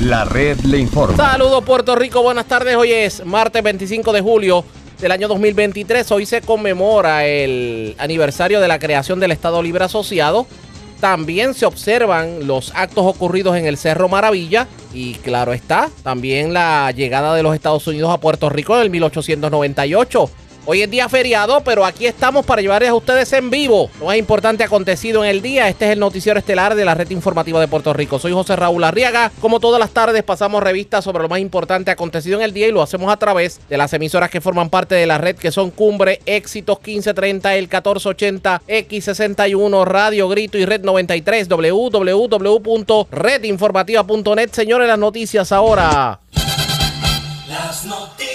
La red le informa. Saludos Puerto Rico, buenas tardes. Hoy es martes 25 de julio del año 2023. Hoy se conmemora el aniversario de la creación del Estado Libre Asociado. También se observan los actos ocurridos en el Cerro Maravilla y claro está, también la llegada de los Estados Unidos a Puerto Rico en el 1898. Hoy es día feriado, pero aquí estamos para llevarles a ustedes en vivo lo más importante acontecido en el día. Este es el noticiero estelar de la red informativa de Puerto Rico. Soy José Raúl Arriaga. Como todas las tardes pasamos revistas sobre lo más importante acontecido en el día y lo hacemos a través de las emisoras que forman parte de la red que son Cumbre, Éxitos 1530, el 1480, X61, Radio Grito y Red 93, www.redinformativa.net. Señores, las noticias ahora. Las noticias.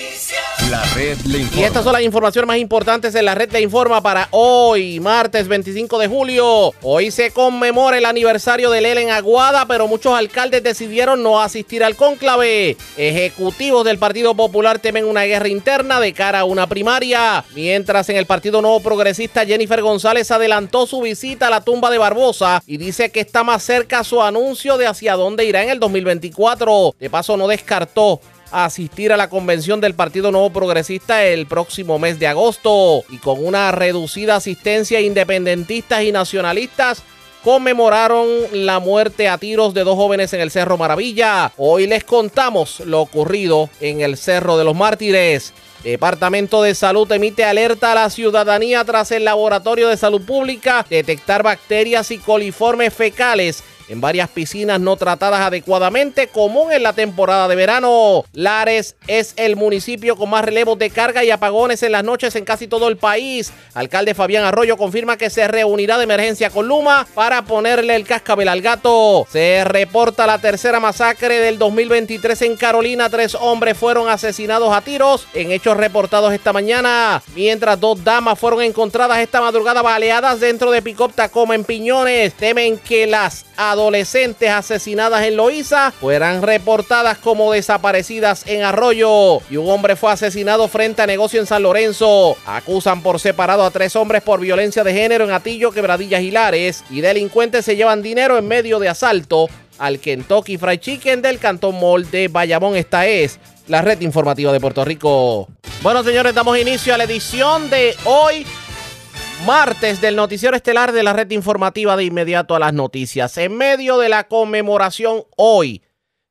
La red le Y estas son las informaciones más importantes en la red de Informa para hoy, martes 25 de julio. Hoy se conmemora el aniversario de Lela en Aguada, pero muchos alcaldes decidieron no asistir al cónclave. Ejecutivos del Partido Popular temen una guerra interna de cara a una primaria. Mientras en el Partido Nuevo Progresista, Jennifer González adelantó su visita a la tumba de Barbosa y dice que está más cerca su anuncio de hacia dónde irá en el 2024. De paso, no descartó asistir a la convención del Partido Nuevo Progresista el próximo mes de agosto y con una reducida asistencia independentistas y nacionalistas conmemoraron la muerte a tiros de dos jóvenes en el Cerro Maravilla. Hoy les contamos lo ocurrido en el Cerro de los Mártires. Departamento de Salud emite alerta a la ciudadanía tras el Laboratorio de Salud Pública detectar bacterias y coliformes fecales en varias piscinas no tratadas adecuadamente, común en la temporada de verano. Lares es el municipio con más relevos de carga y apagones en las noches en casi todo el país. Alcalde Fabián Arroyo confirma que se reunirá de emergencia con Luma para ponerle el cascabel al gato. Se reporta la tercera masacre del 2023 en Carolina. Tres hombres fueron asesinados a tiros en hechos reportados esta mañana, mientras dos damas fueron encontradas esta madrugada baleadas dentro de Picop Tacoma en Piñones. Temen que las adolescentes asesinadas en Loíza fueran reportadas como desaparecidas en Arroyo. Y un hombre fue asesinado frente a negocio en San Lorenzo. Acusan por separado a tres hombres por violencia de género en Atillo, Quebradillas y Lares. Y delincuentes se llevan dinero en medio de asalto al Kentucky Fried Chicken del Cantón Mall de Bayamón. Esta es la red informativa de Puerto Rico. Bueno, señores, damos inicio a la edición de hoy, martes del noticiero estelar de la red informativa de inmediato a las noticias. En medio de la conmemoración hoy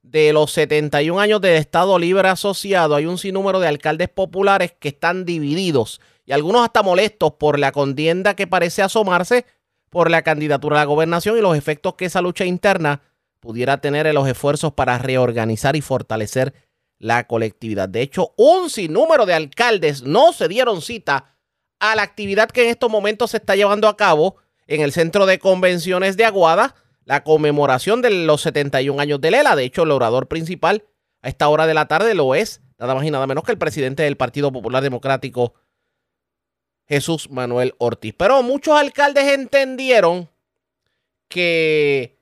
de los 71 años del Estado Libre Asociado, hay un sinnúmero de alcaldes populares que están divididos y algunos hasta molestos por la contienda que parece asomarse por la candidatura a la gobernación y los efectos que esa lucha interna pudiera tener en los esfuerzos para reorganizar y fortalecer la colectividad. De hecho, un sinnúmero de alcaldes no se dieron cita a la actividad que en estos momentos se está llevando a cabo en el Centro de Convenciones de Aguada, la conmemoración de los 71 años de Lela. De hecho, el orador principal a esta hora de la tarde lo es nada más y nada menos que el presidente del Partido Popular Democrático, Jesús Manuel Ortiz. Pero muchos alcaldes entendieron que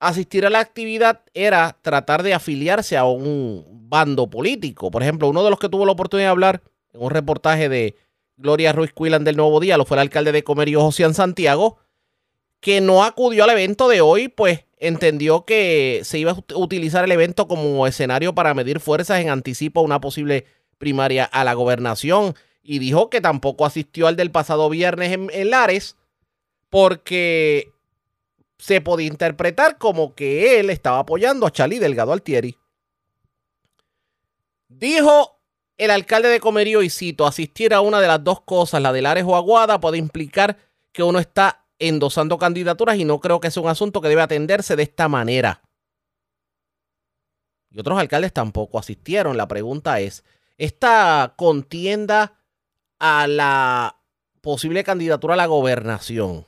asistir a la actividad era tratar de afiliarse a un bando político. Por ejemplo, uno de los que tuvo la oportunidad de hablar en un reportaje de Gloria Ruiz Cuilan del Nuevo Día, lo fue el alcalde de Comerío, José Santiago, que no acudió al evento de hoy, pues entendió que se iba a ut- utilizar el evento como escenario para medir fuerzas en anticipo a una posible primaria a la gobernación. Y dijo que tampoco asistió al del pasado viernes en, en Lares porque se podía interpretar como que él estaba apoyando a Charlie Delgado Altieri. Dijo el alcalde de Comerío, y cito, asistir a una de las dos cosas, la de Lares o Aguada, puede implicar que uno está endosando candidaturas y no creo que sea un asunto que debe atenderse de esta manera. Y otros alcaldes tampoco asistieron. La pregunta es, ¿esta contienda a la posible candidatura a la gobernación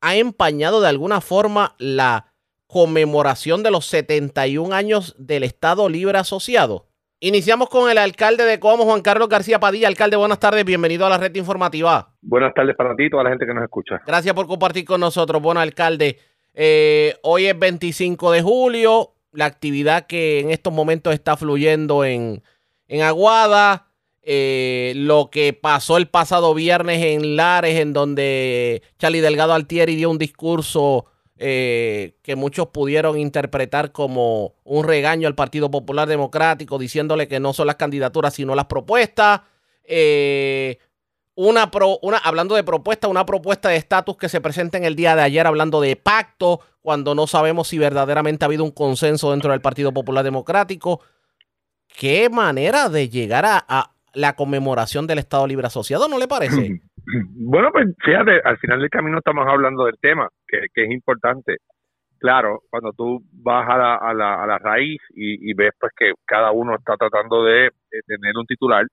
ha empañado de alguna forma la conmemoración de los 71 años del Estado Libre Asociado? Iniciamos con el alcalde de Coamo, Juan Carlos García Padilla. Alcalde, buenas tardes, bienvenido a la red informativa. Buenas tardes para ti y toda la gente que nos escucha. Gracias por compartir con nosotros. Bueno, alcalde, eh, hoy es 25 de julio, la actividad que en estos momentos está fluyendo en, en Aguada, eh, lo que pasó el pasado viernes en Lares, en donde Charlie Delgado Altieri dio un discurso eh, que muchos pudieron interpretar como un regaño al Partido Popular Democrático, diciéndole que no son las candidaturas, sino las propuestas. Eh, una, pro, una hablando de propuesta, una propuesta de estatus que se presenta en el día de ayer hablando de pacto, cuando no sabemos si verdaderamente ha habido un consenso dentro del Partido Popular Democrático. Qué manera de llegar a, la conmemoración del Estado Libre Asociado, ¿no le parece? Bueno, pues fíjate, al final del camino estamos hablando del tema, que, es importante. Claro, cuando tú vas a la, a la, a la raíz y, ves pues que cada uno está tratando de tener un titular,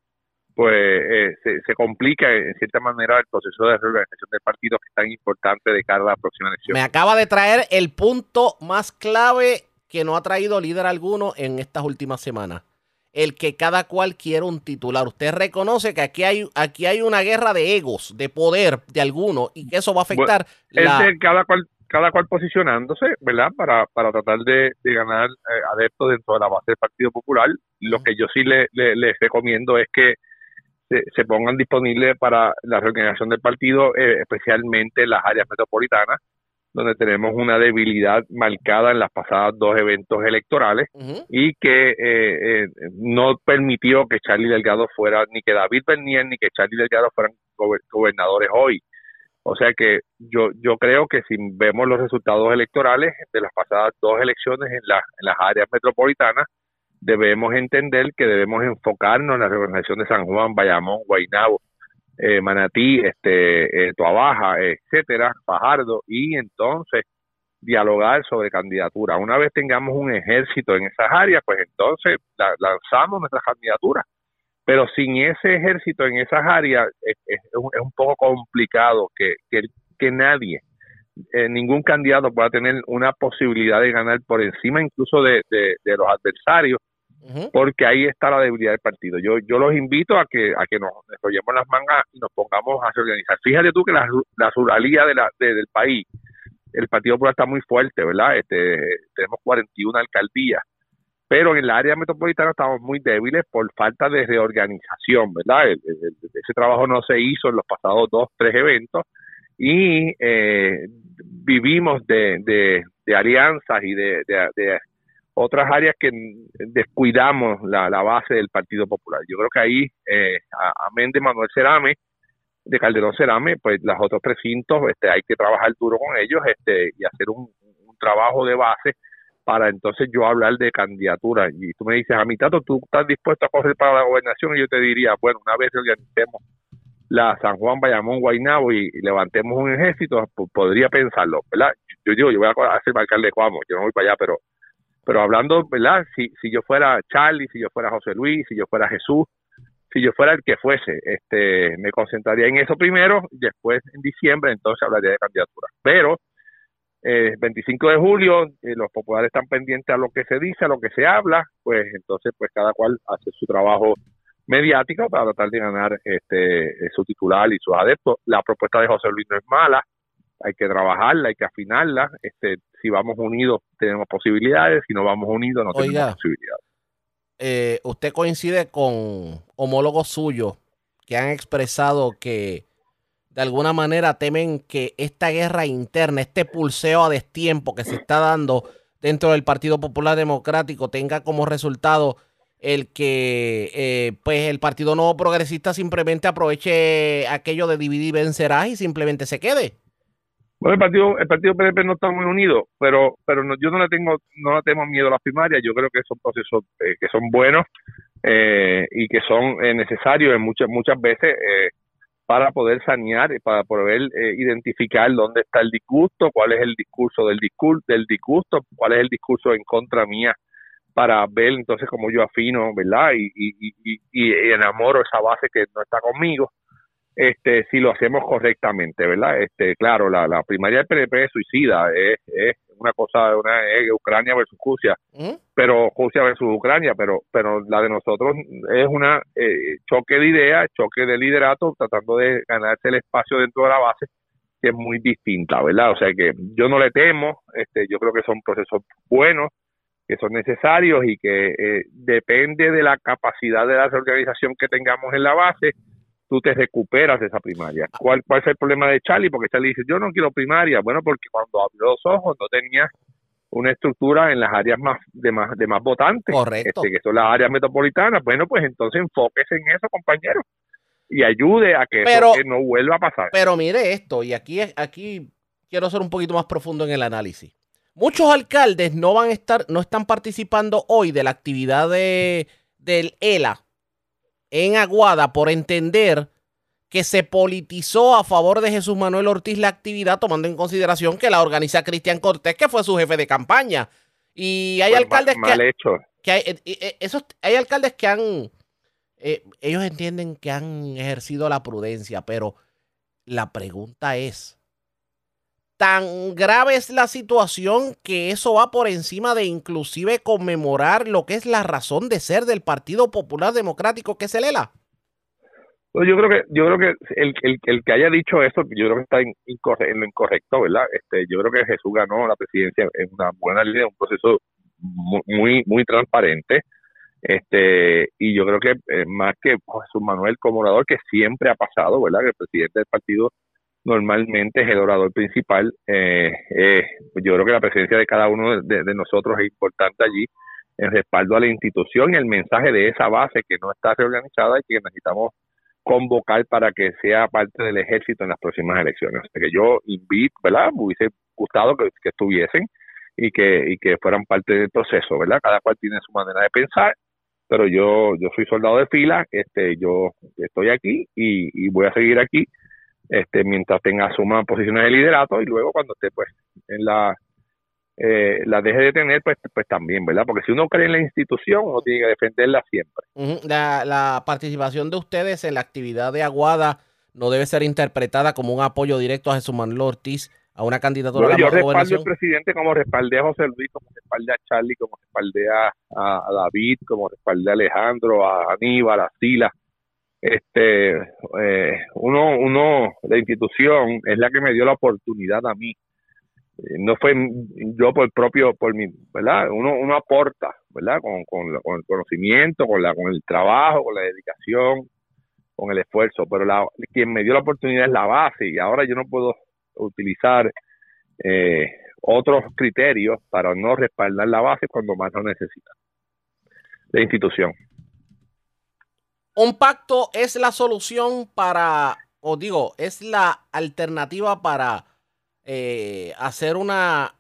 pues eh, se, complica en cierta manera el proceso de reorganización del partido que es tan importante de cara a la próxima elección. Me acaba de traer el punto más clave que no ha traído líder alguno en estas últimas semanas. El que cada cual quiere un titular. Usted reconoce que aquí hay, aquí hay una guerra de egos, de poder de alguno, y que eso va a afectar la... cada cual cada cual posicionándose, ¿verdad? Para, para tratar de, ganar eh, adeptos dentro de la base del Partido Popular. Lo que yo sí le, les recomiendo es que se, pongan disponibles para la reorganización del partido, eh, especialmente en las áreas metropolitanas, donde tenemos una debilidad marcada en las pasadas dos eventos electorales y que eh, eh, no permitió que Charlie Delgado fuera, ni que David Bernier ni que Charlie Delgado fueran gobernadores hoy. O sea que yo yo creo que si vemos los resultados electorales de las pasadas dos elecciones en, en las áreas metropolitanas, debemos entender que debemos enfocarnos en la reorganización de San Juan, Bayamón, Guaynabo, eh, Manatí, este, eh, etcétera, Fajardo, y entonces dialogar sobre candidatura. Una vez tengamos un ejército en esas áreas, pues entonces lanzamos nuestras candidaturas. Pero sin ese ejército en esas áreas es, un, poco complicado que, que, nadie, eh, ningún candidato pueda tener una posibilidad de ganar por encima incluso de los adversarios porque ahí está la debilidad del partido. Yo yo los invito a que a que nos enrollemos las mangas y nos pongamos a organizar. Fíjate tú que la, la ruralía de la, del país, el Partido Popular está muy fuerte, ¿verdad? Este, tenemos 41 alcaldías, pero en el área metropolitana estamos muy débiles por falta de reorganización, ¿verdad? ese trabajo no se hizo en los pasados dos, tres eventos y eh, vivimos de, de, de alianzas y de, de, otras áreas que descuidamos la, base del Partido Popular. Yo creo que ahí, eh, amén de Manuel Cerame, de Calderón Cerame, pues los otros precintos, este, hay que trabajar duro con ellos este, y hacer un, trabajo de base para entonces yo hablar de candidatura. Y tú me dices, a mi tato, ¿tú estás dispuesto a correr para la gobernación? Y yo te diría, bueno, una vez organicemos la San Juan, Bayamón, Guaynabo y, levantemos un ejército, podría pensarlo, ¿verdad? Yo digo, yo voy a hacer de Cuamo, yo no voy para allá, pero pero hablando, ¿verdad? Si, si yo fuera Charlie, si yo fuera José Luis, si yo fuera Jesús, si yo fuera el que fuese, este, me concentraría en eso primero, después en diciembre entonces hablaría de candidatura. Pero eh, 25 de julio, eh, los populares están pendientes a lo que se dice, a lo que se habla, pues entonces pues cada cual hace su trabajo mediático para tratar de ganar este su titular y sus adeptos. La propuesta de José Luis no es mala, hay que trabajarla, hay que afinarla. Este, si vamos unidos tenemos posibilidades, si no vamos unidos no tenemos posibilidades. Eh, ¿Usted coincide con homólogos suyos que han expresado que de alguna manera temen que esta guerra interna, este pulseo a destiempo que se está dando dentro del Partido Popular Democrático tenga como resultado el que eh, pues el Partido Nuevo Progresista simplemente aproveche aquello de dividir y vencerás y simplemente se quede? Bueno, el partido, el partido PNP no está muy unido, pero, pero yo no le tengo, no le tengo miedo a las primarias. Yo creo que son procesos eh, que son buenos eh, y que son eh, necesarios en muchas, muchas veces para poder sanear, y para poder identificar dónde está el disgusto, cuál es el discurso del discurso, del disgusto, cuál es el discurso en contra mía, para ver entonces cómo yo afino, ¿verdad? Y, y enamoro esa base que no está conmigo este, si lo hacemos correctamente, ¿verdad? Este, claro, la, la primaria del PNP es suicida, es, es una cosa, una es Ucrania versus Rusia, pero Rusia versus Ucrania, pero, pero la de nosotros es una eh, choque de ideas, choque de liderato, tratando de ganarse el espacio dentro de la base, que es muy distinta, ¿verdad? O sea que yo no le temo, este, yo creo que son procesos buenos, que son necesarios y que eh, depende de la capacidad de la organización que tengamos en la base, tú te recuperas de esa primaria. ¿Cuál, ¿Cuál es el problema de Charlie? Porque Charlie dice, yo no quiero primaria. Bueno, porque cuando abrió los ojos no tenía una estructura en las áreas más de más de más votantes, Correcto. este, que son las áreas metropolitanas. Bueno, pues entonces enfóquese en eso, compañero, y ayude a que Pero- eso que no vuelva a pasar. Pero mire esto, y aquí, aquí quiero ser un poquito más profundo en el análisis. Muchos alcaldes no van a estar, no están participando hoy de la actividad de, del ELA en Aguada por entender que se politizó a favor de Jesús Manuel Ortiz la actividad, tomando en consideración que la organiza Cristian Cortés, que fue su jefe de campaña. Y hay Pues, alcaldes mal, mal que, hecho. que hay, eh, eh, esos, hay alcaldes que han, eh, ellos entienden que han ejercido la prudencia, pero la pregunta es, ¿tan grave es la situación que eso va por encima de inclusive conmemorar lo que es la razón de ser del Partido Popular Democrático, que es el ELA? Pues yo creo que yo creo que el, el, el que haya dicho eso, yo creo que está en, lo incorrecto, ¿verdad? Este, yo creo que Jesús ganó la presidencia en una buena línea, un proceso mu- muy muy transparente. Este, y yo creo que eh, más que Jesús Manuel como orador, que siempre ha pasado, ¿verdad? Que el presidente del partido normalmente es el orador principal. Eh, eh, yo creo que la presencia de cada uno de, nosotros es importante allí en respaldo a la institución y el mensaje de esa base que no está reorganizada y que necesitamos convocar para que sea parte del ejército en las próximas elecciones. Que yo invito, ¿verdad? Me hubiese gustado que, que estuviesen y que, fueran parte del proceso, ¿verdad? Cada cual tiene su manera de pensar, pero yo, yo soy soldado de fila, este, yo estoy aquí y voy a seguir aquí este, mientras tenga suma posiciones de liderato y luego cuando esté pues en la eh, la deje de tener pues pues también verdad porque si uno cree en la institución uno tiene que defenderla siempre La, la participación de ustedes en la actividad de Aguada no debe ser interpretada como un apoyo directo a Jesús Manuel Ortiz a una candidatura Bueno, a yo la respaldo gobernación. al presidente como respaldé a José Luis, como respaldé a Charlie, como respaldé a, a- a David, como respaldé a Alejandro, a Aníbal, a Sila. Este, eh, uno, uno, la institución es la que me dio la oportunidad a mí. Eh, No fue yo por propio, por mi, ¿verdad? Uno, uno aporta, ¿verdad? Con, con, con el conocimiento, con la, con el trabajo, con la dedicación, con el esfuerzo. Pero la, quien me dio la oportunidad es la base y ahora yo no puedo utilizar eh, otros criterios para no respaldar la base cuando más lo necesita. La institución. Un pacto es la solución para, o digo, es la alternativa para eh, hacer una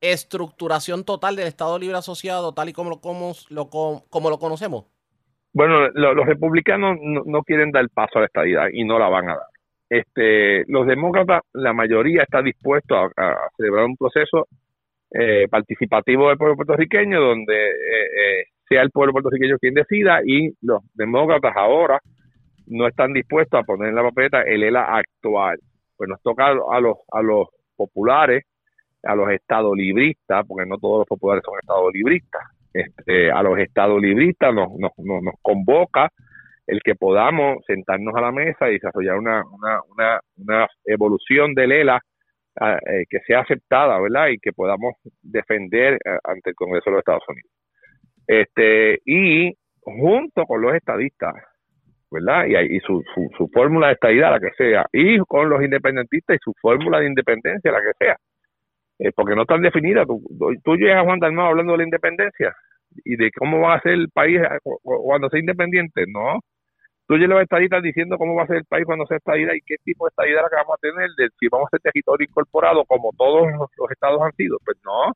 estructuración total del Estado Libre Asociado tal y como lo, lo, como lo conocemos. Bueno, lo- los republicanos no, no quieren dar paso a la estadidad y no la van a dar. Este, los demócratas, la mayoría está dispuesto a, a celebrar un proceso eh, participativo del pueblo puertorriqueño donde eh, eh, sea el pueblo puertorriqueño quien decida y los demócratas ahora no están dispuestos a poner en la papeleta el ELA actual. Pues nos toca a, los a los populares, a los estadolibristas, porque no todos los populares son estadolibristas, este, a los estadolibristas nos, nos, nos, nos convoca el que podamos sentarnos a la mesa y desarrollar una, una, una, una evolución del ELA eh, que sea aceptada, ¿verdad? Y que podamos defender eh, ante el Congreso de los Estados Unidos. Este, y junto con los estadistas, ¿verdad? Y, y su, su, su fórmula de estadidad, la que sea, y con los independentistas y su fórmula de independencia, la que sea, eh, porque no están definidas. Tú, tú llegas a Juan Dalmau hablando de la independencia y de cómo va a ser el país eh, cu- cu- cuando sea independiente, no. Tú llevas estadistas diciendo cómo va a ser el país cuando sea estadidad y qué tipo de estadidad la que vamos a tener, de si vamos a ser territorio incorporado como todos los, los estados han sido. Pues no.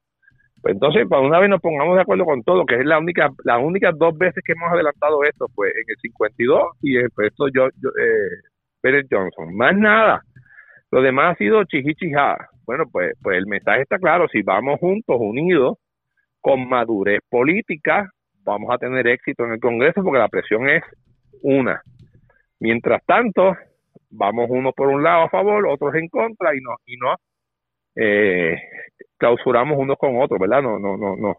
Pues entonces, cuando una vez nos pongamos de acuerdo con todo, que es la única, las únicas dos veces que hemos adelantado esto, pues en el 52 y pues, esto yo, yo eh, Pérez Johnson. Más nada. Lo demás ha sido chichichijá. Bueno, pues, pues el mensaje está claro. Si vamos juntos, unidos, con madurez política, vamos a tener éxito en el Congreso porque la presión es una. Mientras tanto, vamos unos por un lado a favor, otros en contra y no y no eh, clausuramos unos con otros, ¿verdad? No no no no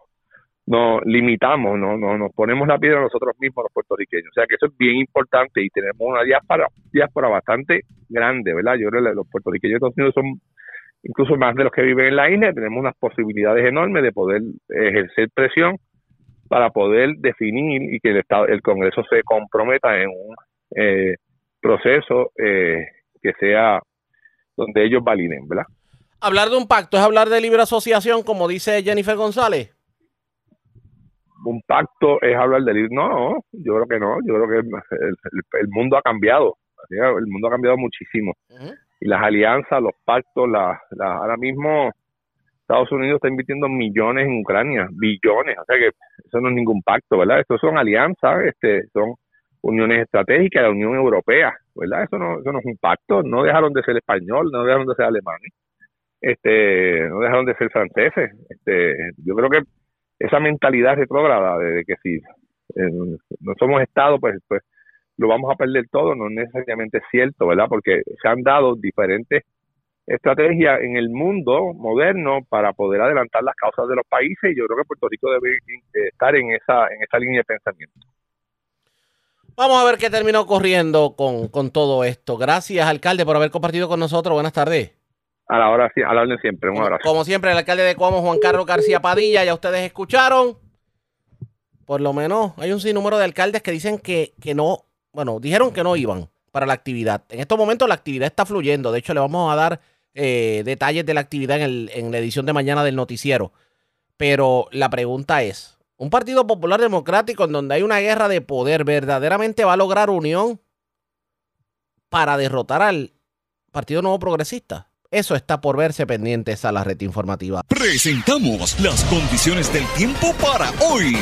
no limitamos, no, no nos ponemos la piedra nosotros mismos los puertorriqueños. O sea que eso es bien importante y tenemos una diáspora, diáspora bastante grande, ¿verdad? Yo creo que los puertorriqueños de son incluso más de los que viven en la isla, tenemos unas posibilidades enormes de poder ejercer presión para poder definir y que el Estado, el Congreso se comprometa en un eh, proceso eh, que sea donde ellos validen, ¿verdad? Hablar de un pacto es hablar de libre asociación, como dice Jennifer González. Un pacto es hablar de libre. No, no, yo creo que no. Yo creo que el, el- el mundo ha cambiado. El mundo ha cambiado muchísimo. Y las alianzas, los pactos, la, la- ahora mismo Estados Unidos está invirtiendo millones en Ucrania, billones. O sea que eso no es ningún pacto, ¿verdad? Estos son alianzas, este, son uniones estratégicas de la Unión Europea, ¿verdad? Eso no, eso no es un pacto. No dejaron de ser español, no dejaron de ser alemanes, este, no dejaron de ser franceses. Este, yo creo que esa mentalidad retrógrada de, que si eh, no somos Estado, pues, pues lo vamos a perder todo, no es necesariamente cierto, ¿verdad? Porque se han dado diferentes estrategias en el mundo moderno para poder adelantar las causas de los países y yo creo que Puerto Rico debe eh, estar en esa en esa línea de pensamiento. Vamos a ver qué terminó corriendo con, con todo esto. Gracias, alcalde, por haber compartido con nosotros. Buenas tardes. A la hora a la orden siempre, un abrazo. Como siempre, el alcalde de Cuamo, Juan Carlos García Padilla, ya ustedes escucharon. Por lo menos hay un sinnúmero de alcaldes que dicen que, que no, bueno, dijeron que no iban para la actividad. En estos momentos la actividad está fluyendo. De hecho, le vamos a dar eh, detalles de la actividad en, el- en la edición de mañana del noticiero. Pero la pregunta es, ¿un Partido Popular Democrático en donde hay una guerra de poder verdaderamente va a lograr unión para derrotar al Partido Nuevo Progresista? Eso está por verse pendientes a la red informativa. Presentamos las condiciones del tiempo para hoy.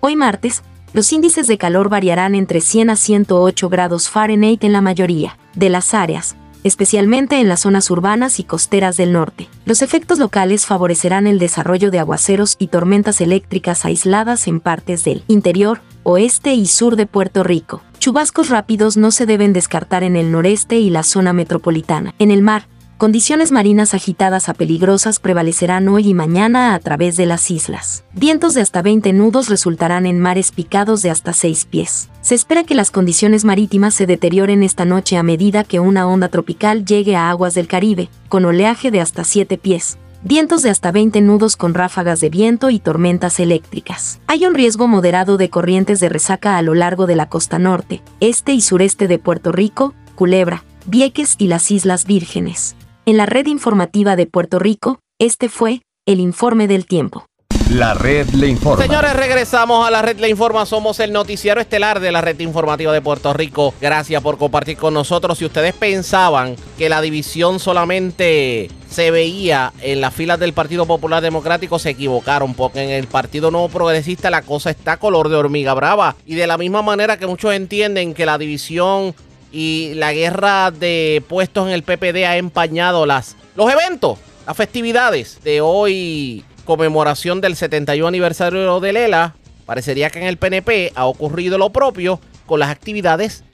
Hoy martes, los índices de calor variarán entre 100 a 108 grados Fahrenheit en la mayoría de las áreas, especialmente en las zonas urbanas y costeras del norte. Los efectos locales favorecerán el desarrollo de aguaceros y tormentas eléctricas aisladas en partes del interior, oeste y sur de Puerto Rico. Chubascos rápidos no se deben descartar en el noreste y la zona metropolitana. En el mar, Condiciones marinas agitadas a peligrosas prevalecerán hoy y mañana a través de las islas. Vientos de hasta 20 nudos resultarán en mares picados de hasta 6 pies. Se espera que las condiciones marítimas se deterioren esta noche a medida que una onda tropical llegue a aguas del Caribe, con oleaje de hasta 7 pies. Vientos de hasta 20 nudos con ráfagas de viento y tormentas eléctricas. Hay un riesgo moderado de corrientes de resaca a lo largo de la costa norte, este y sureste de Puerto Rico, Culebra, Vieques y las Islas Vírgenes. En la red informativa de Puerto Rico, este fue el informe del tiempo. La red le informa. Señores, regresamos a la red Le Informa. Somos el noticiero estelar de la red informativa de Puerto Rico. Gracias por compartir con nosotros. Si ustedes pensaban que la división solamente se veía en las filas del Partido Popular Democrático, se equivocaron, porque en el Partido Nuevo Progresista la cosa está color de hormiga brava. Y de la misma manera que muchos entienden que la división y la guerra de puestos en el PPD ha empañado las, los eventos, las festividades de hoy, conmemoración del 71 aniversario de Lela. Parecería que en el PNP ha ocurrido lo propio con las actividades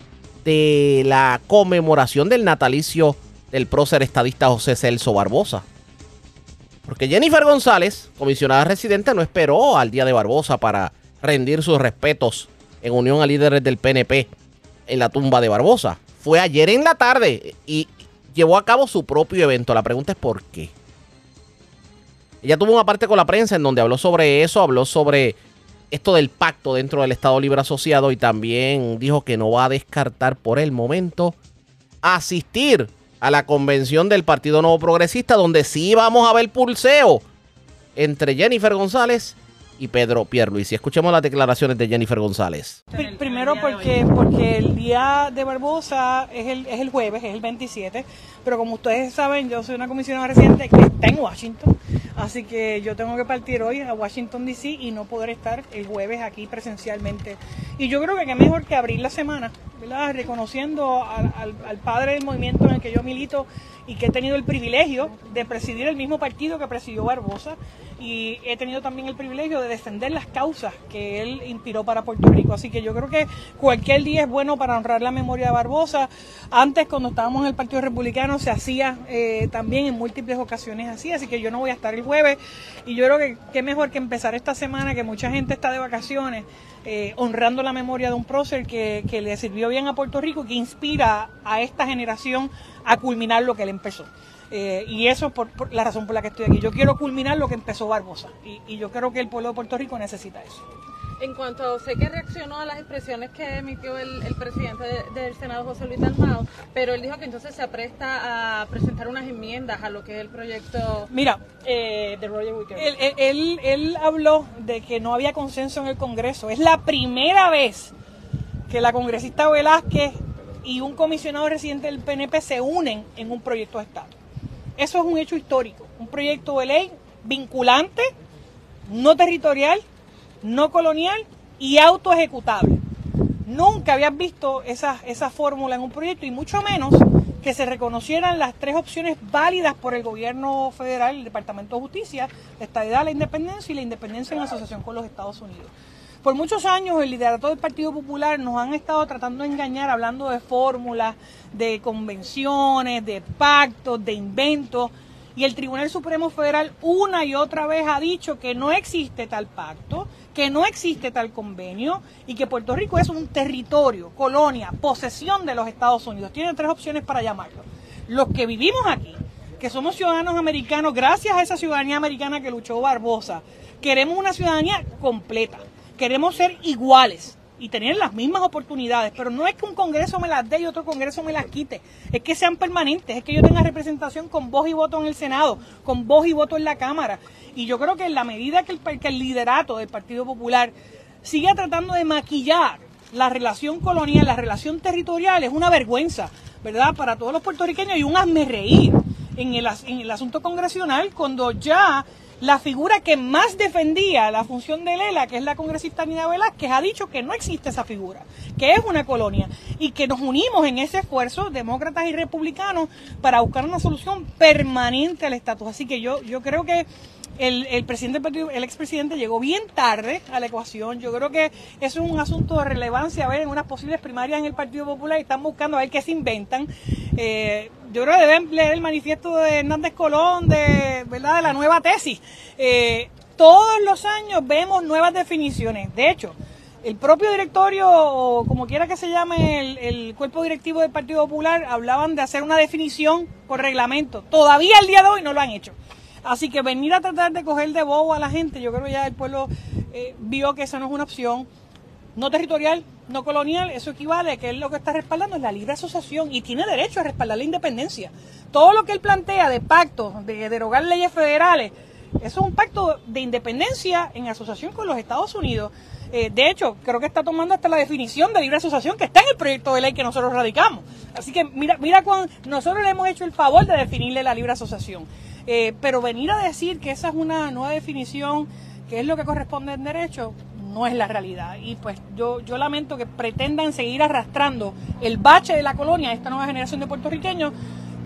de la conmemoración del natalicio del prócer estadista José Celso Barbosa. Porque Jennifer González, comisionada residente, no esperó al día de Barbosa para rendir sus respetos en unión a líderes del PNP en la tumba de Barbosa. Fue ayer en la tarde y llevó a cabo su propio evento. La pregunta es por qué. Ella tuvo una parte con la prensa en donde habló sobre eso, habló sobre esto del pacto dentro del Estado Libre Asociado y también dijo que no va a descartar por el momento asistir a la convención del Partido Nuevo Progresista donde sí vamos a ver pulseo entre Jennifer González y Pedro Pierluisi. Escuchemos las declaraciones de Jennifer González. Pri- Primero porque, porque el día de Barbosa es el, es el jueves, es el 27, pero como ustedes saben, yo soy una comisionada residente que está en Washington, así que yo tengo que partir hoy a Washington, D.C. y no poder estar el jueves aquí presencialmente. Y yo creo que qué mejor que abrir la semana, ¿verdad? Reconociendo al- al padre del movimiento en el que yo milito y que he tenido el privilegio de presidir el mismo partido que presidió Barbosa y he tenido también el privilegio de defender las causas que él inspiró para Puerto Rico. Así que yo creo que cualquier día es bueno para honrar la memoria de Barbosa. Antes, cuando estábamos en el Partido Republicano, se hacía eh, también en múltiples ocasiones así, así que yo no voy a estar el jueves y yo creo que qué mejor que empezar esta semana, que mucha gente está de vacaciones, eh, honrando la memoria de un prócer que, que le sirvió bien a Puerto Rico, que inspira a esta generación a culminar lo que él empezó. Eh, y eso es por la razón por la que estoy aquí. Yo quiero culminar lo que empezó Barbosa. Y, y yo creo que el pueblo de Puerto Rico necesita eso. En cuanto sé que reaccionó a las expresiones que emitió el, el presidente de- del Senado, José Luis Dalmao, pero él dijo que entonces se apresta a presentar unas enmiendas a lo que es el proyecto Mira, eh, de Roger Wicker. Él, él- él- él habló de que no había consenso en el Congreso. Es la primera vez que la congresista Velázquez y un comisionado residente del PNP se unen en un proyecto de Estado. Eso es un hecho histórico. Un proyecto de ley vinculante, no territorial, no colonial y autoejecutable. Nunca habías visto esa, esa fórmula en un proyecto y mucho menos que se reconocieran las tres opciones válidas por el gobierno federal, el Departamento de Justicia, la estabilidad, la independencia y la independencia en asociación con los Estados Unidos. Por muchos años el liderato del Partido Popular nos han estado tratando de engañar hablando de fórmulas, de convenciones, de pactos, de inventos. Y el Tribunal Supremo Federal una y otra vez ha dicho que no existe tal pacto, que no existe tal convenio y que Puerto Rico es un territorio, colonia, posesión de los Estados Unidos. Tienen tres opciones para llamarlo. Los que vivimos aquí, que somos ciudadanos americanos, gracias a esa ciudadanía americana que luchó Barbosa, queremos una ciudadanía completa. Queremos ser iguales y tener las mismas oportunidades, pero no es que un Congreso me las dé y otro Congreso me las quite, es que sean permanentes, es que yo tenga representación con voz y voto en el Senado, con voz y voto en la Cámara. Y yo creo que en la medida que el, que el liderato del Partido Popular siga tratando de maquillar la relación colonial, la relación territorial, es una vergüenza, ¿verdad? Para todos los puertorriqueños y un hazme reír en el, en el asunto congresional cuando ya la figura que más defendía la función de Lela, que es la congresista Nina Velázquez, ha dicho que no existe esa figura, que es una colonia y que nos unimos en ese esfuerzo, demócratas y republicanos, para buscar una solución permanente al estatus. Así que yo, yo creo que el, el presidente el expresidente llegó bien tarde a la ecuación. Yo creo que es un asunto de relevancia a ver en unas posibles primarias en el Partido Popular y están buscando a ver qué se inventan. Eh, yo creo que deben leer el manifiesto de Hernández Colón de, ¿verdad? de la nueva tesis. Eh, todos los años vemos nuevas definiciones. De hecho, el propio directorio, o como quiera que se llame el, el cuerpo directivo del Partido Popular, hablaban de hacer una definición por reglamento. Todavía el día de hoy no lo han hecho. Así que venir a tratar de coger de bobo a la gente, yo creo que ya el pueblo eh, vio que esa no es una opción. No territorial, no colonial, eso equivale a que él lo que está respaldando es la libre asociación y tiene derecho a respaldar la independencia. Todo lo que él plantea de pacto, de derogar leyes federales, eso es un pacto de independencia en asociación con los Estados Unidos. Eh, de hecho, creo que está tomando hasta la definición de libre asociación que está en el proyecto de ley que nosotros radicamos. Así que mira, mira cuán nosotros le hemos hecho el favor de definirle la libre asociación. Eh, pero venir a decir que esa es una nueva definición, que es lo que corresponde en derecho, no es la realidad. Y pues yo, yo lamento que pretendan seguir arrastrando el bache de la colonia a esta nueva generación de puertorriqueños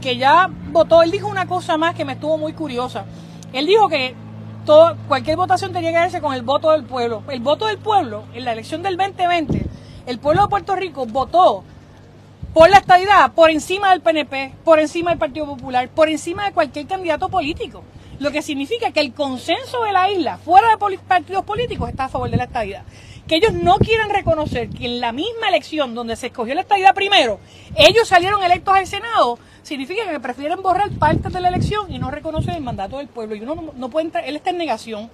que ya votó. Él dijo una cosa más que me estuvo muy curiosa. Él dijo que cualquier votación tenía que verse con el voto del pueblo. El voto del pueblo, en la elección del 2020, el pueblo de Puerto Rico votó por la estadidad, por encima del PNP, por encima del Partido Popular, por encima de cualquier candidato político. Lo que significa que el consenso de la isla, fuera de partidos políticos, está a favor de la estadidad. Que ellos no quieran reconocer que en la misma elección donde se escogió la estadidad primero, ellos salieron electos al Senado, significa que prefieren borrar partes de la elección y no reconocen el mandato del pueblo. Y uno no, puede entrar, él está en negación.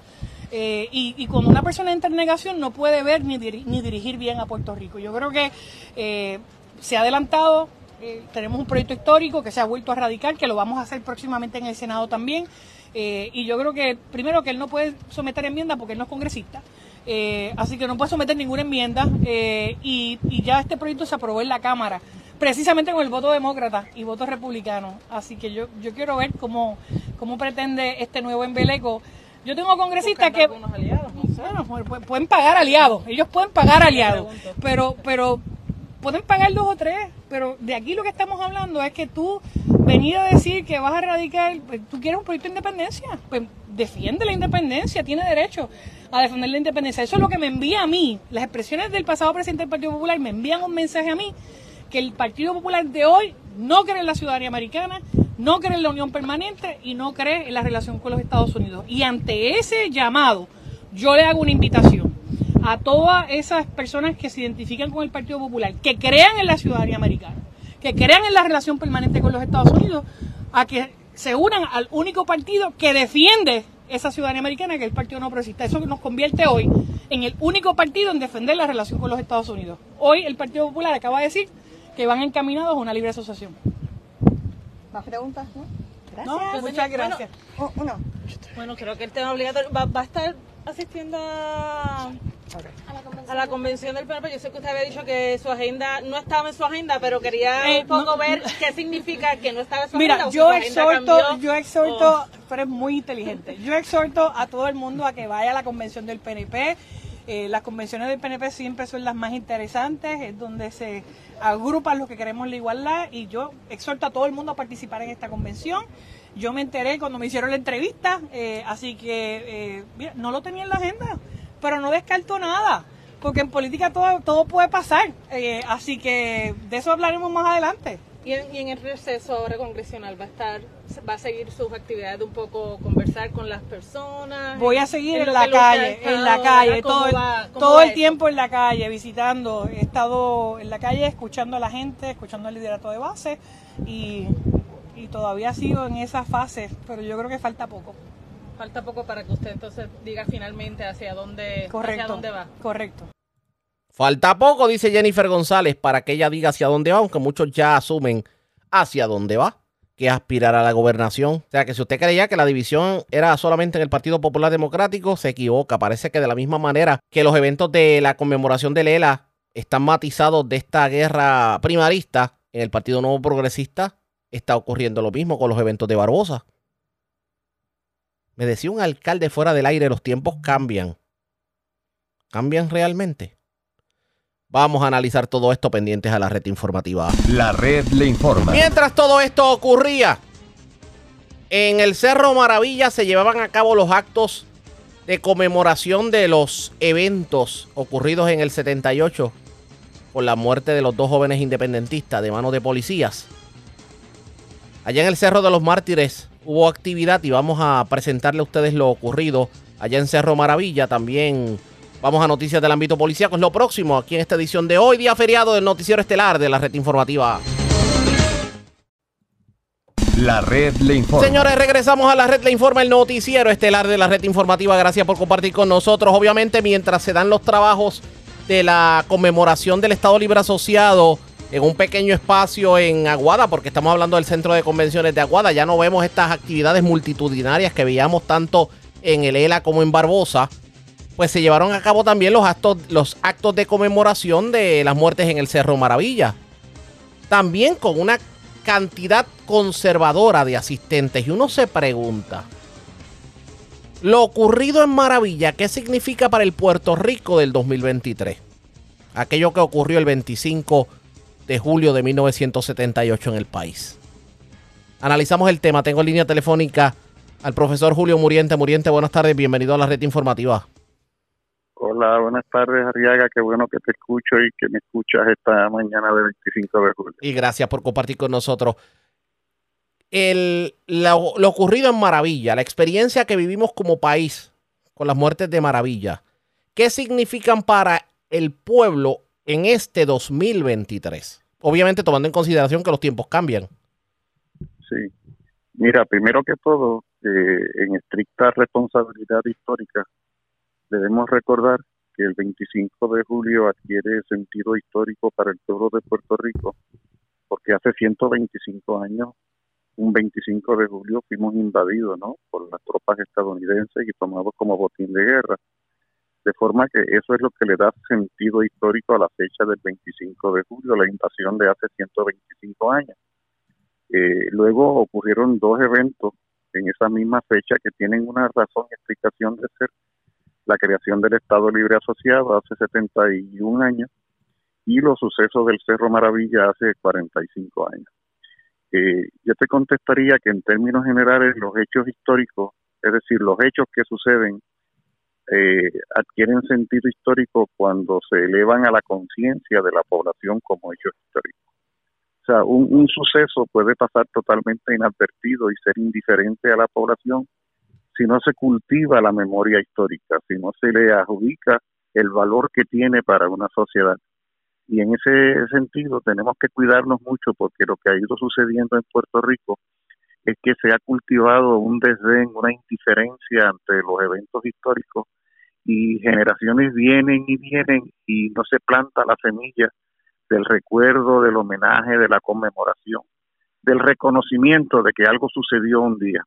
Eh, y, y cuando una persona entra en negación no puede ver ni, diri- ni dirigir bien a Puerto Rico. Yo creo que eh, se ha adelantado, eh, tenemos un proyecto histórico que se ha vuelto a radicar, que lo vamos a hacer próximamente en el Senado también. Eh, y yo creo que, primero, que él no puede someter enmienda porque él no es congresista. Eh, así que no puede someter ninguna enmienda. y, y ya este proyecto se aprobó en la Cámara, precisamente con el voto demócrata y voto republicano. Así que yo, yo quiero ver cómo, cómo pretende este nuevo embeleco. Yo tengo congresistas que. algunos aliados, no sé. Bueno, pu- pu- pueden pagar aliados, ellos pueden pagar aliados, pero, pero pueden pagar dos o tres, pero de aquí lo que estamos hablando es que tú venir a decir que vas a radicar, pues, tú quieres un proyecto de independencia, pues defiende la independencia, tiene derecho a defender la independencia. Eso es lo que me envía a mí, las expresiones del pasado presidente del Partido Popular me envían un mensaje a mí que el Partido Popular de hoy no cree en la ciudadanía americana, no cree en la unión permanente y no cree en la relación con los Estados Unidos. Y ante ese llamado, yo le hago una invitación a todas esas personas que se identifican con el Partido Popular, que crean en la ciudadanía americana, que crean en la relación permanente con los Estados Unidos, a que se unan al único partido que defiende esa ciudadanía americana que es el Partido No Progresista. Eso nos convierte hoy en el único partido en defender la relación con los Estados Unidos. Hoy el Partido Popular acaba de decir que van encaminados a una libre asociación. ¿Más preguntas? ¿no? No, Gracias. muchas gracias. Oh, uno. Bueno, creo que el tema obligatorio va, va a estar asistiendo a, a la convención del PNP. Yo sé que usted había dicho que su agenda no estaba en su agenda, pero quería Eh, un poco no- ver qué significa que no estaba en su agenda. Mira, o si yo agenda exhorto, cambió, yo exhorto, o- tú eres muy inteligente. Yo exhorto a todo el mundo a que vaya a la convención del PNP. Eh, las convenciones del PNP siempre son las más interesantes, es donde se agrupan los que queremos la igualdad y yo exhorto a todo el mundo a participar en esta convención. Yo me enteré cuando me hicieron la entrevista, eh, así que eh, mira, no lo tenía en la agenda, pero no descarto nada, porque en política todo, todo puede pasar, eh, así que de eso hablaremos más adelante. Y en, y en el receso ahora congresional va a estar, va a seguir sus actividades de un poco conversar con las personas. Voy a seguir en la calle, en la calle, ¿verdad? ¿Cómo todo, va- todo el eso? tiempo en la calle, visitando. He estado en la calle escuchando a la gente, escuchando el liderato de base y, y todavía sigo en esa fase, pero yo creo que falta poco. Falta poco para que usted entonces diga finalmente hacia dónde, Correcto. hacia dónde va. Correcto. Falta poco, dice Jennifer González, para que ella diga hacia dónde va, aunque muchos ya asumen hacia dónde va, que es aspirar a la gobernación. O sea que si usted creía que la división era solamente en el Partido Popular Democrático, se equivoca. Parece que de la misma manera que los eventos de la conmemoración de Lela están matizados de esta guerra primarista, en el Partido Nuevo Progresista está ocurriendo lo mismo con los eventos de Barbosa. Me decía un alcalde fuera del aire, los tiempos cambian. ¿Cambian realmente? Vamos a analizar todo esto pendientes a la red informativa. La red le informa. Mientras todo esto ocurría, en el Cerro Maravilla se llevaban a cabo los actos de conmemoración de los eventos ocurridos en el 78 con la muerte de los dos jóvenes independentistas de manos de policías. Allá en el Cerro de los Mártires hubo actividad y vamos a presentarle a ustedes lo ocurrido allá en Cerro Maravilla. También vamos a noticias del ámbito policíaco. Es lo próximo aquí en esta edición de hoy, día feriado del Noticiero Estelar de la red informativa. La red le informa. Señores, regresamos a la red, le informa el noticiero estelar de la red informativa. Gracias por compartir con nosotros. Obviamente, mientras se dan los trabajos de la conmemoración del Estado Libre Asociado en un pequeño espacio en Aguada, porque estamos hablando del centro de convenciones de Aguada, ya no vemos estas actividades multitudinarias que veíamos tanto en el ELA como en Barbosa. Pues se llevaron a cabo también los actos, los actos de conmemoración de las muertes en el Cerro Maravilla. También con una cantidad conservadora de asistentes. Y uno se pregunta, lo ocurrido en Maravilla, ¿qué significa para el Puerto Rico del 2023? Aquello que ocurrió el 25 de julio de 1978 en el país. Analizamos el tema. Tengo en línea telefónica al profesor Julio Muriente. Muriente, buenas tardes. Bienvenido a la red informativa. Hola, buenas tardes, Arriaga. Qué bueno que te escucho y que me escuchas esta mañana del 25 de julio. Y gracias por compartir con nosotros. El, lo, lo ocurrido en Maravilla, la experiencia que vivimos como país con las muertes de Maravilla, ¿qué significan para el pueblo en este 2023? Obviamente tomando en consideración que los tiempos cambian. Sí. Mira, primero que todo, eh, en estricta responsabilidad histórica, debemos recordar que el 25 de julio adquiere sentido histórico para el pueblo de Puerto Rico, porque hace 125 años, un 25 de julio, fuimos invadidos ¿no? por las tropas estadounidenses y tomados como botín de guerra. De forma que eso es lo que le da sentido histórico a la fecha del 25 de julio, la invasión de hace 125 años. Eh, luego ocurrieron dos eventos en esa misma fecha que tienen una razón y explicación de ser la creación del Estado Libre Asociado hace 71 años y los sucesos del Cerro Maravilla hace 45 años. Eh, yo te contestaría que en términos generales los hechos históricos, es decir, los hechos que suceden, eh, adquieren sentido histórico cuando se elevan a la conciencia de la población como hechos históricos. O sea, un suceso puede pasar totalmente inadvertido y ser indiferente a la población si no se cultiva la memoria histórica, si no se le adjudica el valor que tiene para una sociedad. Y en ese sentido tenemos que cuidarnos mucho porque lo que ha ido sucediendo en Puerto Rico es que se ha cultivado un desdén, una indiferencia ante los eventos históricos y generaciones vienen y vienen y no se planta la semilla del recuerdo, del homenaje, de la conmemoración, del reconocimiento de que algo sucedió un día.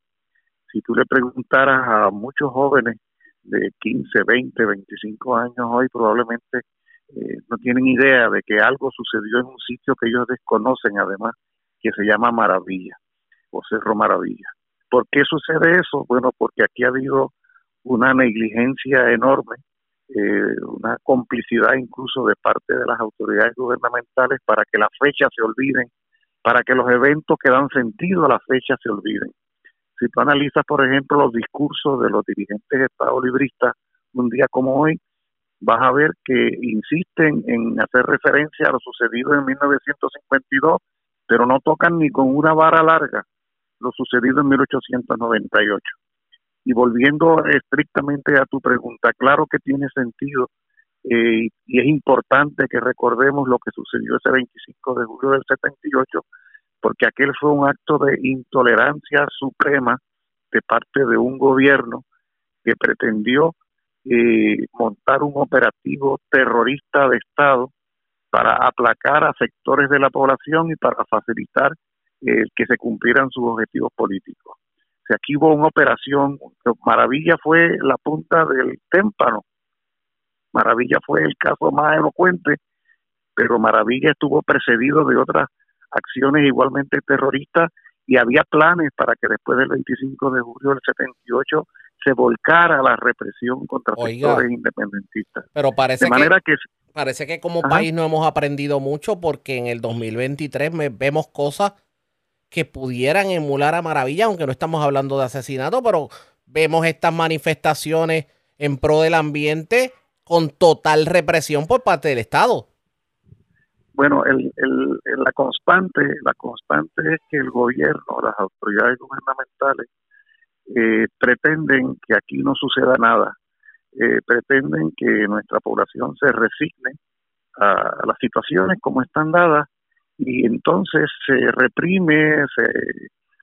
Si tú le preguntaras a muchos jóvenes de 15, 20, 25 años hoy, probablemente eh, no tienen idea de que algo sucedió en un sitio que ellos desconocen además, que se llama Maravilla o Cerro Maravilla. ¿Por qué sucede eso? Bueno, porque aquí ha habido una negligencia enorme, eh, una complicidad incluso de parte de las autoridades gubernamentales para que las fechas se olviden, para que los eventos que dan sentido a las fechas se olviden. Si tú analizas, por ejemplo, los discursos de los dirigentes estado libristas un día como hoy, vas a ver que insisten en hacer referencia a lo sucedido en 1952, pero no tocan ni con una vara larga lo sucedido en 1898. Y volviendo estrictamente a tu pregunta, claro que tiene sentido eh, y es importante que recordemos lo que sucedió ese 25 de julio del 78, porque aquel fue un acto de intolerancia suprema de parte de un gobierno que pretendió eh, montar un operativo terrorista de Estado para aplacar a sectores de la población y para facilitar eh, que se cumplieran sus objetivos políticos. Aquí hubo una operación, Maravilla fue la punta del témpano, Maravilla fue el caso más elocuente, pero Maravilla estuvo precedido de otras acciones igualmente terroristas y había planes para que después del 25 de julio del 78 se volcara la represión contra sectores independentistas. Pero parece de manera que, parece que como país no hemos aprendido mucho porque en el 2023 vemos cosas que pudieran emular a Maravilla, aunque no estamos hablando de asesinato, pero vemos estas manifestaciones en pro del ambiente con total represión por parte del Estado. Bueno, el, la constante, la constante es que el gobierno, las autoridades gubernamentales eh, pretenden que aquí no suceda nada, eh, pretenden que nuestra población se resigne a las situaciones como están dadas y entonces se reprime, se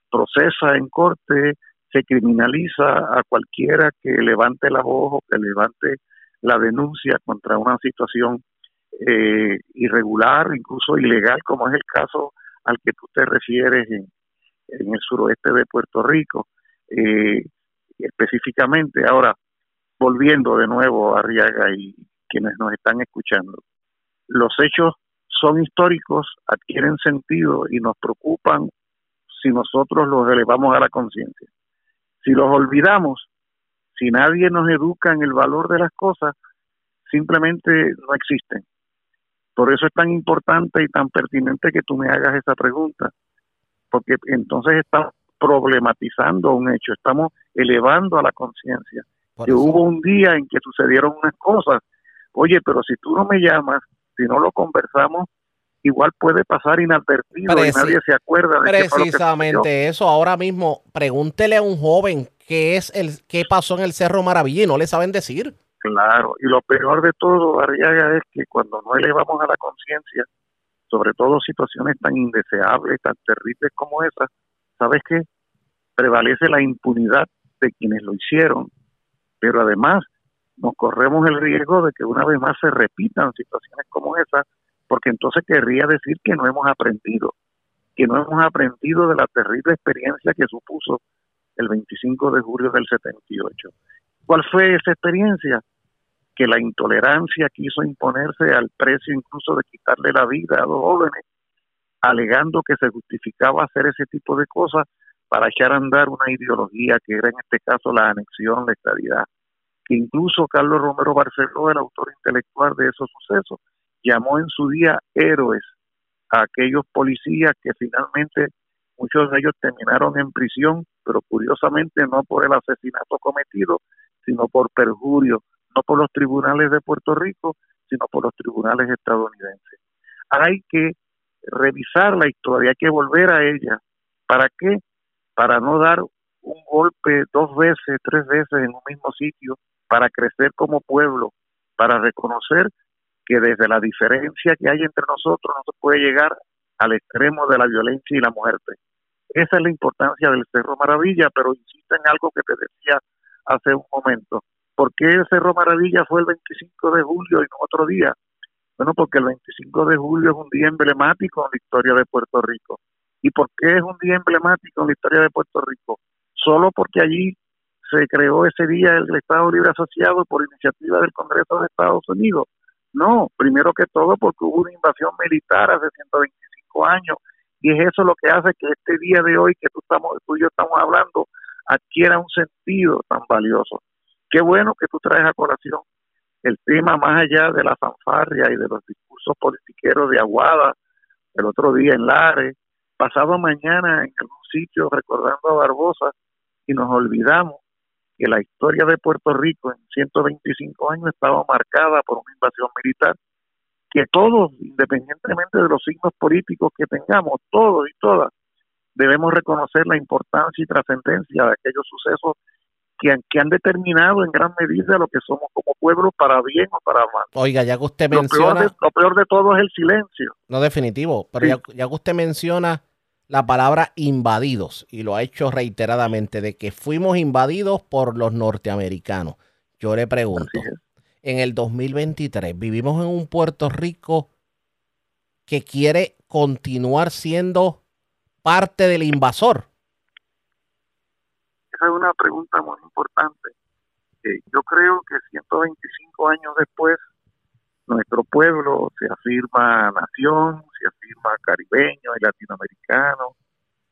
procesa en corte, se criminaliza a cualquiera que levante la voz o que levante la denuncia contra una situación eh, irregular, incluso ilegal, como es el caso al que tú te refieres en, el suroeste de Puerto Rico. Eh, específicamente, ahora, volviendo de nuevo a Arriaga y quienes nos están escuchando, los hechos son históricos, adquieren sentido y nos preocupan si nosotros los elevamos a la conciencia. Si los olvidamos, si nadie nos educa en el valor de las cosas, simplemente no existen. Por eso es tan importante y tan pertinente que tú me hagas esa pregunta, porque entonces estamos problematizando un hecho, estamos elevando a la conciencia que hubo un día en que sucedieron unas cosas. Oye, pero si tú no me llamas, si no lo conversamos, igual puede pasar inadvertido y nadie se acuerda de precisamente eso. Ahora mismo pregúntele a un joven qué es el qué pasó en el Cerro Maravilla y no le saben decir. Claro y lo peor de todo Arriaga es que cuando no elevamos a la conciencia sobre todo situaciones tan indeseables tan terribles como esas sabes qué prevalece la impunidad de quienes lo hicieron pero además nos corremos el riesgo de que una vez más se repitan situaciones como esas porque entonces querría decir que no hemos aprendido, que no hemos aprendido de la terrible experiencia que supuso el 25 de julio del 78. ¿Cuál fue esa experiencia? Que la intolerancia quiso imponerse al precio incluso de quitarle la vida a los jóvenes, alegando que se justificaba hacer ese tipo de cosas para echar a andar una ideología que era en este caso la anexión, la estabilidad, que incluso Carlos Romero Barceló, el autor intelectual de esos sucesos, llamó en su día héroes a aquellos policías que finalmente muchos de ellos terminaron en prisión, pero curiosamente no por el asesinato cometido, sino por perjurio, no por los tribunales de Puerto Rico, sino por los tribunales estadounidenses. Hay que revisar la historia, hay que volver a ella. ¿Para qué? Para no dar un golpe dos veces, tres veces en un mismo sitio, para crecer como pueblo, para reconocer que desde la diferencia que hay entre nosotros no se puede llegar al extremo de la violencia y la muerte. Esa es la importancia del Cerro Maravilla, pero insisto en algo que te decía hace un momento. ¿Por qué el Cerro Maravilla fue el 25 de julio y no otro día? Bueno, porque el 25 de julio es un día emblemático en la historia de Puerto Rico. ¿Y por qué es un día emblemático en la historia de Puerto Rico? Solo porque allí se creó ese día el Estado Libre Asociado por iniciativa del Congreso de Estados Unidos. No, primero que todo porque hubo una invasión militar hace 125 años y es eso lo que hace que este día de hoy que tú, estamos, tú y yo estamos hablando adquiera un sentido tan valioso. Qué bueno que tú traes a colación el tema más allá de la fanfarria y de los discursos politiqueros de Aguada, el otro día en Lares, pasado mañana en algún sitio recordando a Barbosa y nos olvidamos que la historia de Puerto Rico en 125 años estaba marcada por una invasión militar, que todos, independientemente de los signos políticos que tengamos, todos y todas, debemos reconocer la importancia y trascendencia de aquellos sucesos que han, que han determinado en gran medida lo que somos como pueblo para bien o para mal. Oiga, ya que usted Lo menciona... peor de, lo peor de todo es el silencio. No, definitivo. Pero Sí. ya, ya que usted menciona la palabra invadidos, y lo ha hecho reiteradamente, de que fuimos invadidos por los norteamericanos. Yo le pregunto, en el 2023, ¿vivimos en un Puerto Rico que quiere continuar siendo parte del invasor? Esa es una pregunta muy importante. Eh, yo creo que 125 años después, nuestro pueblo se afirma nación, se afirma caribeño y latinoamericano.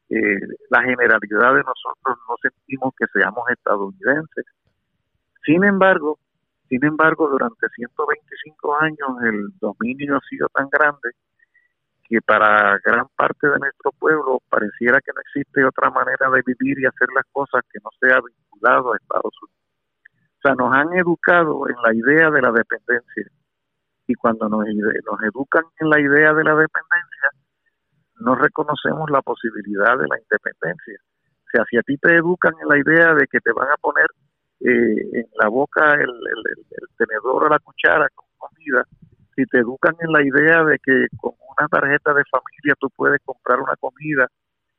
Eh, la generalidad de nosotros no sentimos que seamos estadounidenses. Sin embargo, sin embargo, durante 125 años el dominio ha sido tan grande que para gran parte de nuestro pueblo pareciera que no existe otra manera de vivir y hacer las cosas que no sea vinculado a Estados Unidos. O sea, nos han educado en la idea de la dependencia y cuando nos, nos educan en la idea de la dependencia, no reconocemos la posibilidad de la independencia. O sea, si a ti te educan en la idea de que te van a poner eh, en la boca el tenedor o la cuchara con comida, si te educan en la idea de que con una tarjeta de familia tú puedes comprar una comida,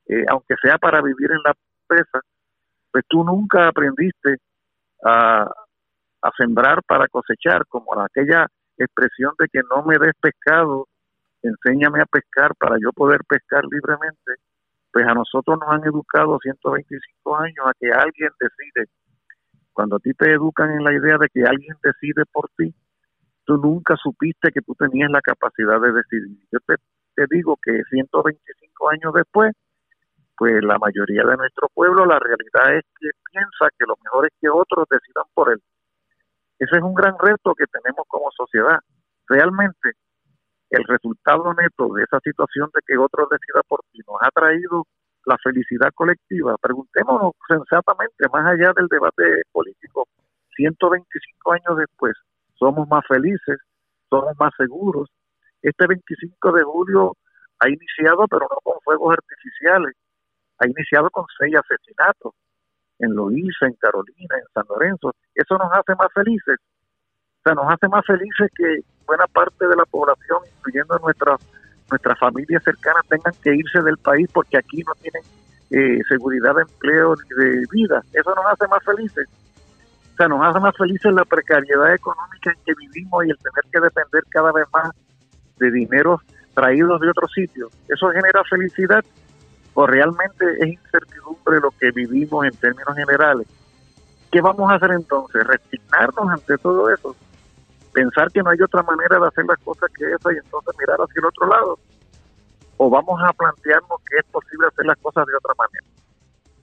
eh, aunque sea para vivir en la pobreza, pues tú nunca aprendiste a, a sembrar para cosechar, como aquella expresión de que no me des pescado, enséñame a pescar para yo poder pescar libremente, pues a nosotros nos han educado 125 años a que alguien decide. Cuando a ti te educan en la idea de que alguien decide por ti, tú nunca supiste que tú tenías la capacidad de decidir. Yo te, te digo que 125 años después, pues la mayoría de nuestro pueblo, la realidad es que piensa que lo mejor es que otros decidan por él. Ese es un gran reto que tenemos como sociedad. Realmente, el resultado neto de esa situación de que otros decidan por ti nos ha traído la felicidad colectiva. Preguntémonos sensatamente, más allá del debate político, 125 años después, somos más felices, somos más seguros. Este 25 de julio ha iniciado, pero no con fuegos artificiales, ha iniciado con seis asesinatos en Loíza, en Carolina, en San Lorenzo. Eso nos hace más felices. O sea, nos hace más felices que buena parte de la población, incluyendo nuestras nuestras familias cercanas, tengan que irse del país porque aquí no tienen eh, seguridad de empleo ni de vida. Eso nos hace más felices. O sea, nos hace más felices la precariedad económica en que vivimos y el tener que depender cada vez más de dineros traídos de otros sitios. ¿Eso genera felicidad? ¿O realmente es incertidumbre lo que vivimos en términos generales? ¿Qué vamos a hacer entonces? ¿Resignarnos ante todo eso? ¿Pensar que no hay otra manera de hacer las cosas que esa y entonces mirar hacia el otro lado? ¿O vamos a plantearnos que es posible hacer las cosas de otra manera?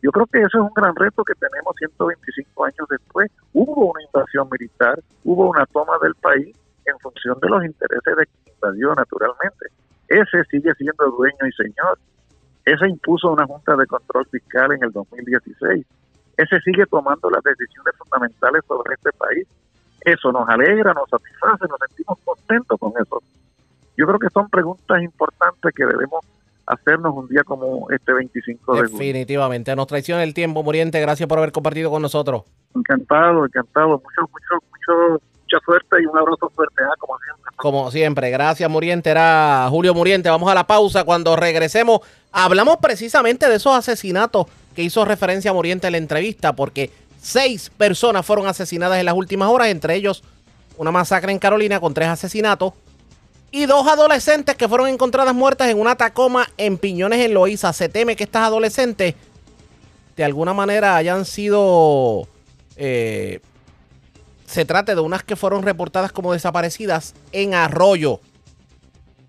Yo creo que eso es un gran reto que tenemos 125 años después. Hubo una invasión militar, hubo una toma del país en función de los intereses de quien invadió naturalmente. Ese sigue siendo dueño y señor. Ese impuso una Junta de Control Fiscal en el 2016. Ese sigue tomando las decisiones fundamentales sobre este país. Eso nos alegra, nos satisface, nos sentimos contentos con eso. Yo creo que son preguntas importantes que debemos hacernos un día como este 25 de julio. Definitivamente. Nos traiciona el tiempo, Muriente. Gracias por haber compartido con nosotros. Encantado, encantado. Mucho, mucho, mucho, mucha suerte y un abrazo fuerte, ¿ah? como siempre. Como siempre, gracias Muriente. Era Julio Muriente. Vamos a la pausa. Cuando regresemos, Hablamos precisamente de esos asesinatos que hizo referencia a Moriente en la entrevista, porque seis personas fueron asesinadas en las últimas horas, entre ellos una masacre en Carolina con tres asesinatos y dos adolescentes que fueron encontradas muertas en una Tacoma en Piñones en Loíza. Se teme que estas adolescentes de alguna manera hayan sido... Eh, se trate de unas que fueron reportadas como desaparecidas en Arroyo.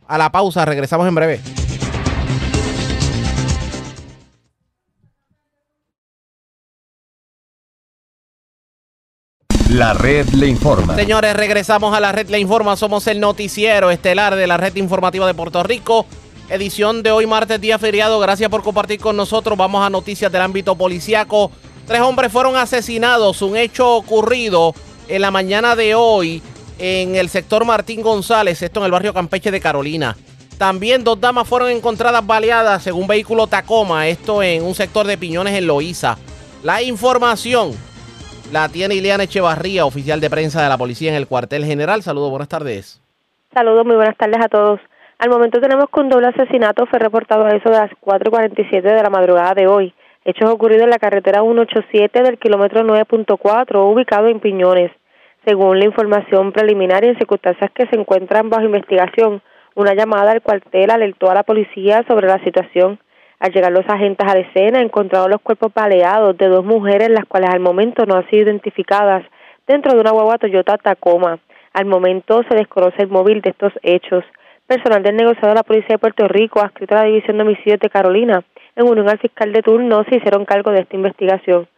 A la pausa, regresamos en breve. La red le informa. Señores, regresamos a la red le informa. Somos el noticiero estelar de la red informativa de Puerto Rico. Edición de hoy, martes, día feriado. Gracias por compartir con nosotros. Vamos a noticias del ámbito policiaco. Tres hombres fueron asesinados. Un hecho ocurrido en la mañana de hoy en el sector Martín González, esto en el barrio Campeche de Carolina. También dos damas fueron encontradas baleadas un vehículo Tacoma, esto en un sector de Piñones en Loíza. La información la tiene Ileana Echevarría, oficial de prensa de la policía en el cuartel general. Saludos, buenas tardes. Saludos, muy buenas tardes a todos. Al momento tenemos que un doble asesinato fue reportado a eso de las 4.47 de la madrugada de hoy. Hechos ocurridos en la carretera 187 del kilómetro 9.4, ubicado en Piñones. Según la información preliminar y en circunstancias que se encuentran bajo investigación, una llamada al cuartel alertó a la policía sobre la situación. Al llegar los agentes a la escena, encontraron los cuerpos baleados de dos mujeres, las cuales al momento no han sido identificadas, dentro de una guagua Toyota Tacoma. Al momento se desconoce el móvil de estos hechos. Personal del negociado de la Policía de Puerto Rico, adscrito a la División de Homicidios de Carolina, en unión al fiscal de turno, se hicieron cargo de esta investigación.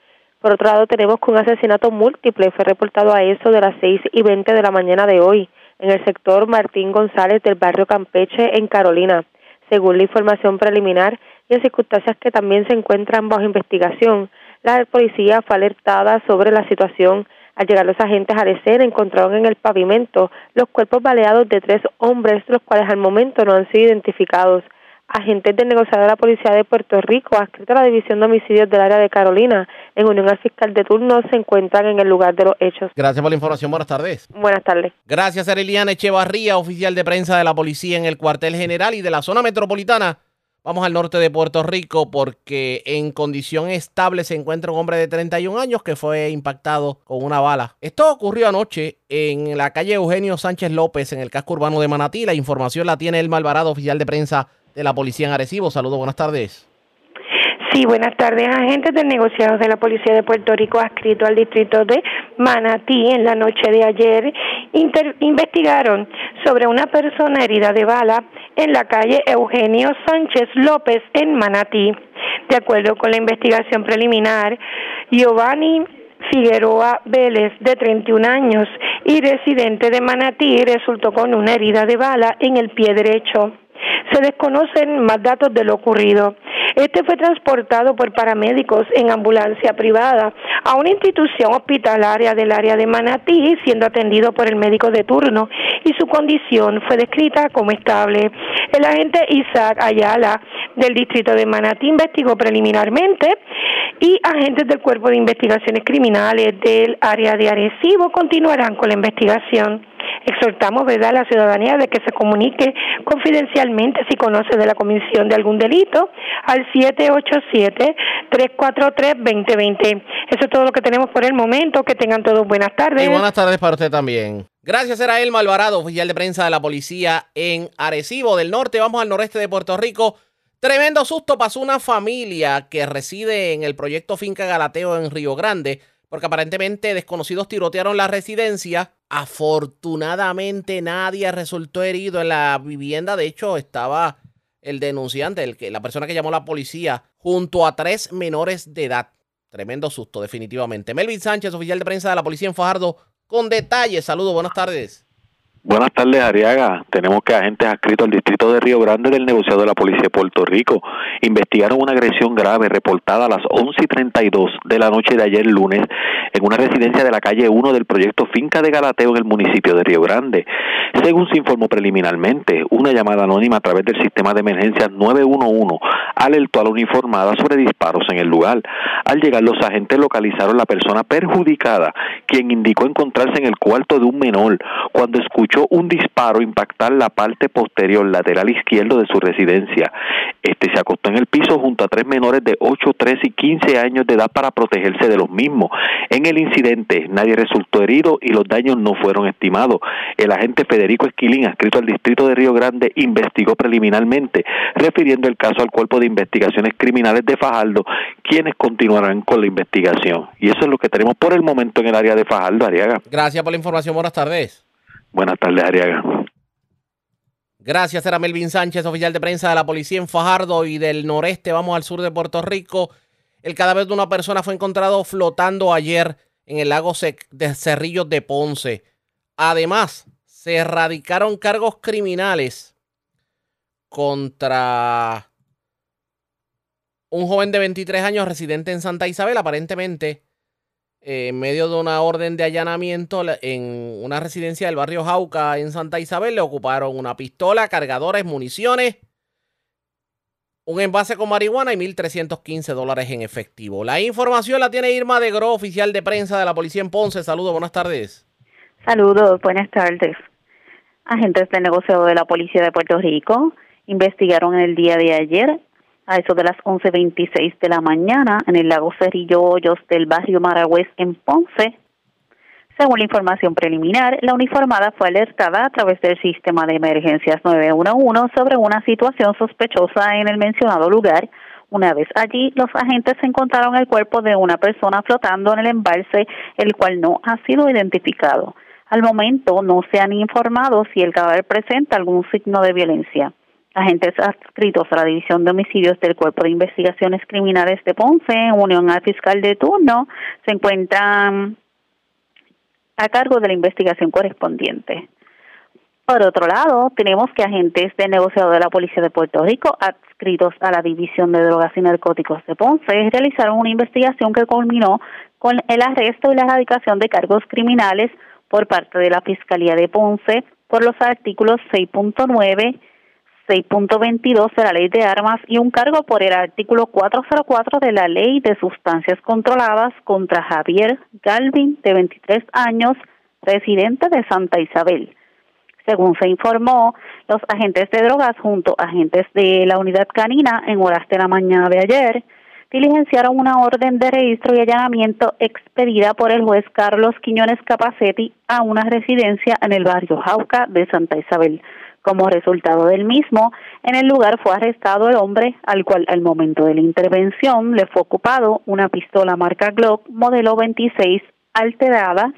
Por otro lado, tenemos que un asesinato múltiple fue reportado a eso de las seis y veinte de la mañana de hoy, en el sector Martín González del barrio Campeche, en Carolina. Según la información preliminar, y en circunstancias que también se encuentran bajo investigación. La policía fue alertada sobre la situación. Al llegar los agentes a la escena encontraron en el pavimento los cuerpos baleados de tres hombres, los cuales al momento no han sido identificados. Agentes del negociador de la Policía de Puerto Rico, adscrito a la División de Homicidios del área de Carolina, en unión al fiscal de turno, se encuentran en el lugar de los hechos. Gracias por la información. Buenas tardes. Buenas tardes. Gracias, Areliana Echevarría, oficial de prensa de la policía en el cuartel general y de la zona metropolitana. Vamos al norte de Puerto Rico porque en condición estable se encuentra un hombre de 31 años que fue impactado con una bala. Esto ocurrió anoche en la calle Eugenio Sánchez López en el casco urbano de Manatí. La información la tiene el Malvarado, oficial de prensa de la policía en Arecibo. Saludos, buenas tardes. Sí, buenas tardes. Agentes del negociado de la Policía de Puerto Rico adscrito al distrito de Manatí en la noche de ayer investigaron sobre una persona herida de bala en la calle Eugenio Sánchez López en Manatí. De acuerdo con la investigación preliminar, Giovanni Figueroa Vélez, de 31 años y residente de Manatí, resultó con una herida de bala en el pie derecho. Se desconocen más datos de lo ocurrido. Este fue transportado por paramédicos en ambulancia privada a una institución hospitalaria del área de Manatí, siendo atendido por el médico de turno y su condición fue descrita como estable. El agente Isaac Ayala del distrito de Manatí investigó preliminarmente y agentes del Cuerpo de Investigaciones Criminales del área de Arecibo continuarán con la investigación. Exhortamos ¿verdad? a la ciudadanía de que se comunique confidencialmente si conoce de la comisión de algún delito al 787-343-2020. Eso es todo lo que tenemos por el momento. Que tengan todos buenas tardes. Y buenas tardes para usted también. Gracias, era el Malvarado, oficial de prensa de la policía en Arecibo del Norte. Vamos al noreste de Puerto Rico. Tremendo susto pasó una familia que reside en el proyecto Finca Galateo en Río Grande, porque aparentemente desconocidos tirotearon la residencia. Afortunadamente nadie resultó herido en la vivienda. De hecho, estaba el denunciante, el que, la persona que llamó a la policía, junto a tres menores de edad. Tremendo susto, definitivamente. Melvin Sánchez, oficial de prensa de la policía en Fajardo, con detalles. Saludos, buenas tardes. Buenas tardes, Ariaga. Tenemos que agentes adscritos al distrito de Río Grande del negociado de la Policía de Puerto Rico investigaron una agresión grave reportada a las 11 y 32 de la noche de ayer lunes en una residencia de la calle 1 del proyecto Finca de Galateo en el municipio de Río Grande. Según se informó preliminarmente, una llamada anónima a través del sistema de emergencias 911 alertó a la uniformada sobre disparos en el lugar. Al llegar los agentes localizaron la persona perjudicada, quien indicó encontrarse en el cuarto de un menor cuando escuchó un disparo impactar la parte posterior lateral izquierdo de su residencia. Este se acostó en el piso junto a tres menores de 8, 3 y 15 años de edad para protegerse de los mismos. En el incidente nadie resultó herido y los daños no fueron estimados. El agente Federico Esquilín, adscrito al distrito de Río Grande, investigó preliminarmente, refiriendo el caso al Cuerpo de Investigaciones Criminales de Fajardo, quienes continuarán con la investigación. Y eso es lo que tenemos por el momento en el área de Fajardo, Ariaga. Gracias por la información. Buenas tardes. Buenas tardes, Ariaga. Gracias, era Melvin Sánchez, oficial de prensa de la policía en Fajardo y del noreste. Vamos al sur de Puerto Rico. El cadáver de una persona fue encontrado flotando ayer en el lago de Cerrillos de Ponce. Además, se erradicaron cargos criminales contra un joven de 23 años residente en Santa Isabel, aparentemente en medio de una orden de allanamiento en una residencia del barrio Jauca en Santa Isabel, le ocuparon una pistola, cargadores, municiones, un envase con marihuana y 1.315 dólares en efectivo. La información la tiene Irma de Gro, oficial de prensa de la policía en Ponce. Saludos, buenas tardes. Saludos, buenas tardes. Agentes del negocio de la policía de Puerto Rico investigaron el día de ayer a eso de las 11.26 de la mañana en el lago Cerrillo Hoyos del barrio Maragüez en Ponce. Según la información preliminar, la uniformada fue alertada a través del sistema de emergencias 911 sobre una situación sospechosa en el mencionado lugar. Una vez allí, los agentes encontraron el cuerpo de una persona flotando en el embalse, el cual no ha sido identificado. Al momento no se han informado si el cadáver presenta algún signo de violencia. Agentes adscritos a la División de Homicidios del Cuerpo de Investigaciones Criminales de Ponce, en unión al fiscal de turno, se encuentran a cargo de la investigación correspondiente. Por otro lado, tenemos que agentes de negociado de la Policía de Puerto Rico, adscritos a la División de Drogas y Narcóticos de Ponce, realizaron una investigación que culminó con el arresto y la erradicación de cargos criminales por parte de la Fiscalía de Ponce por los artículos 6.9 6.22 de la Ley de Armas y un cargo por el artículo 404 de la Ley de Sustancias Controladas contra Javier Galvin, de 23 años, residente de Santa Isabel. Según se informó, los agentes de drogas junto a agentes de la unidad canina en horas de la mañana de ayer diligenciaron una orden de registro y allanamiento expedida por el juez Carlos Quiñones Capacetti a una residencia en el barrio Jauca de Santa Isabel. Como resultado del mismo, en el lugar fue arrestado el hombre al cual al momento de la intervención le fue ocupado una pistola marca Glock modelo 26 alterada,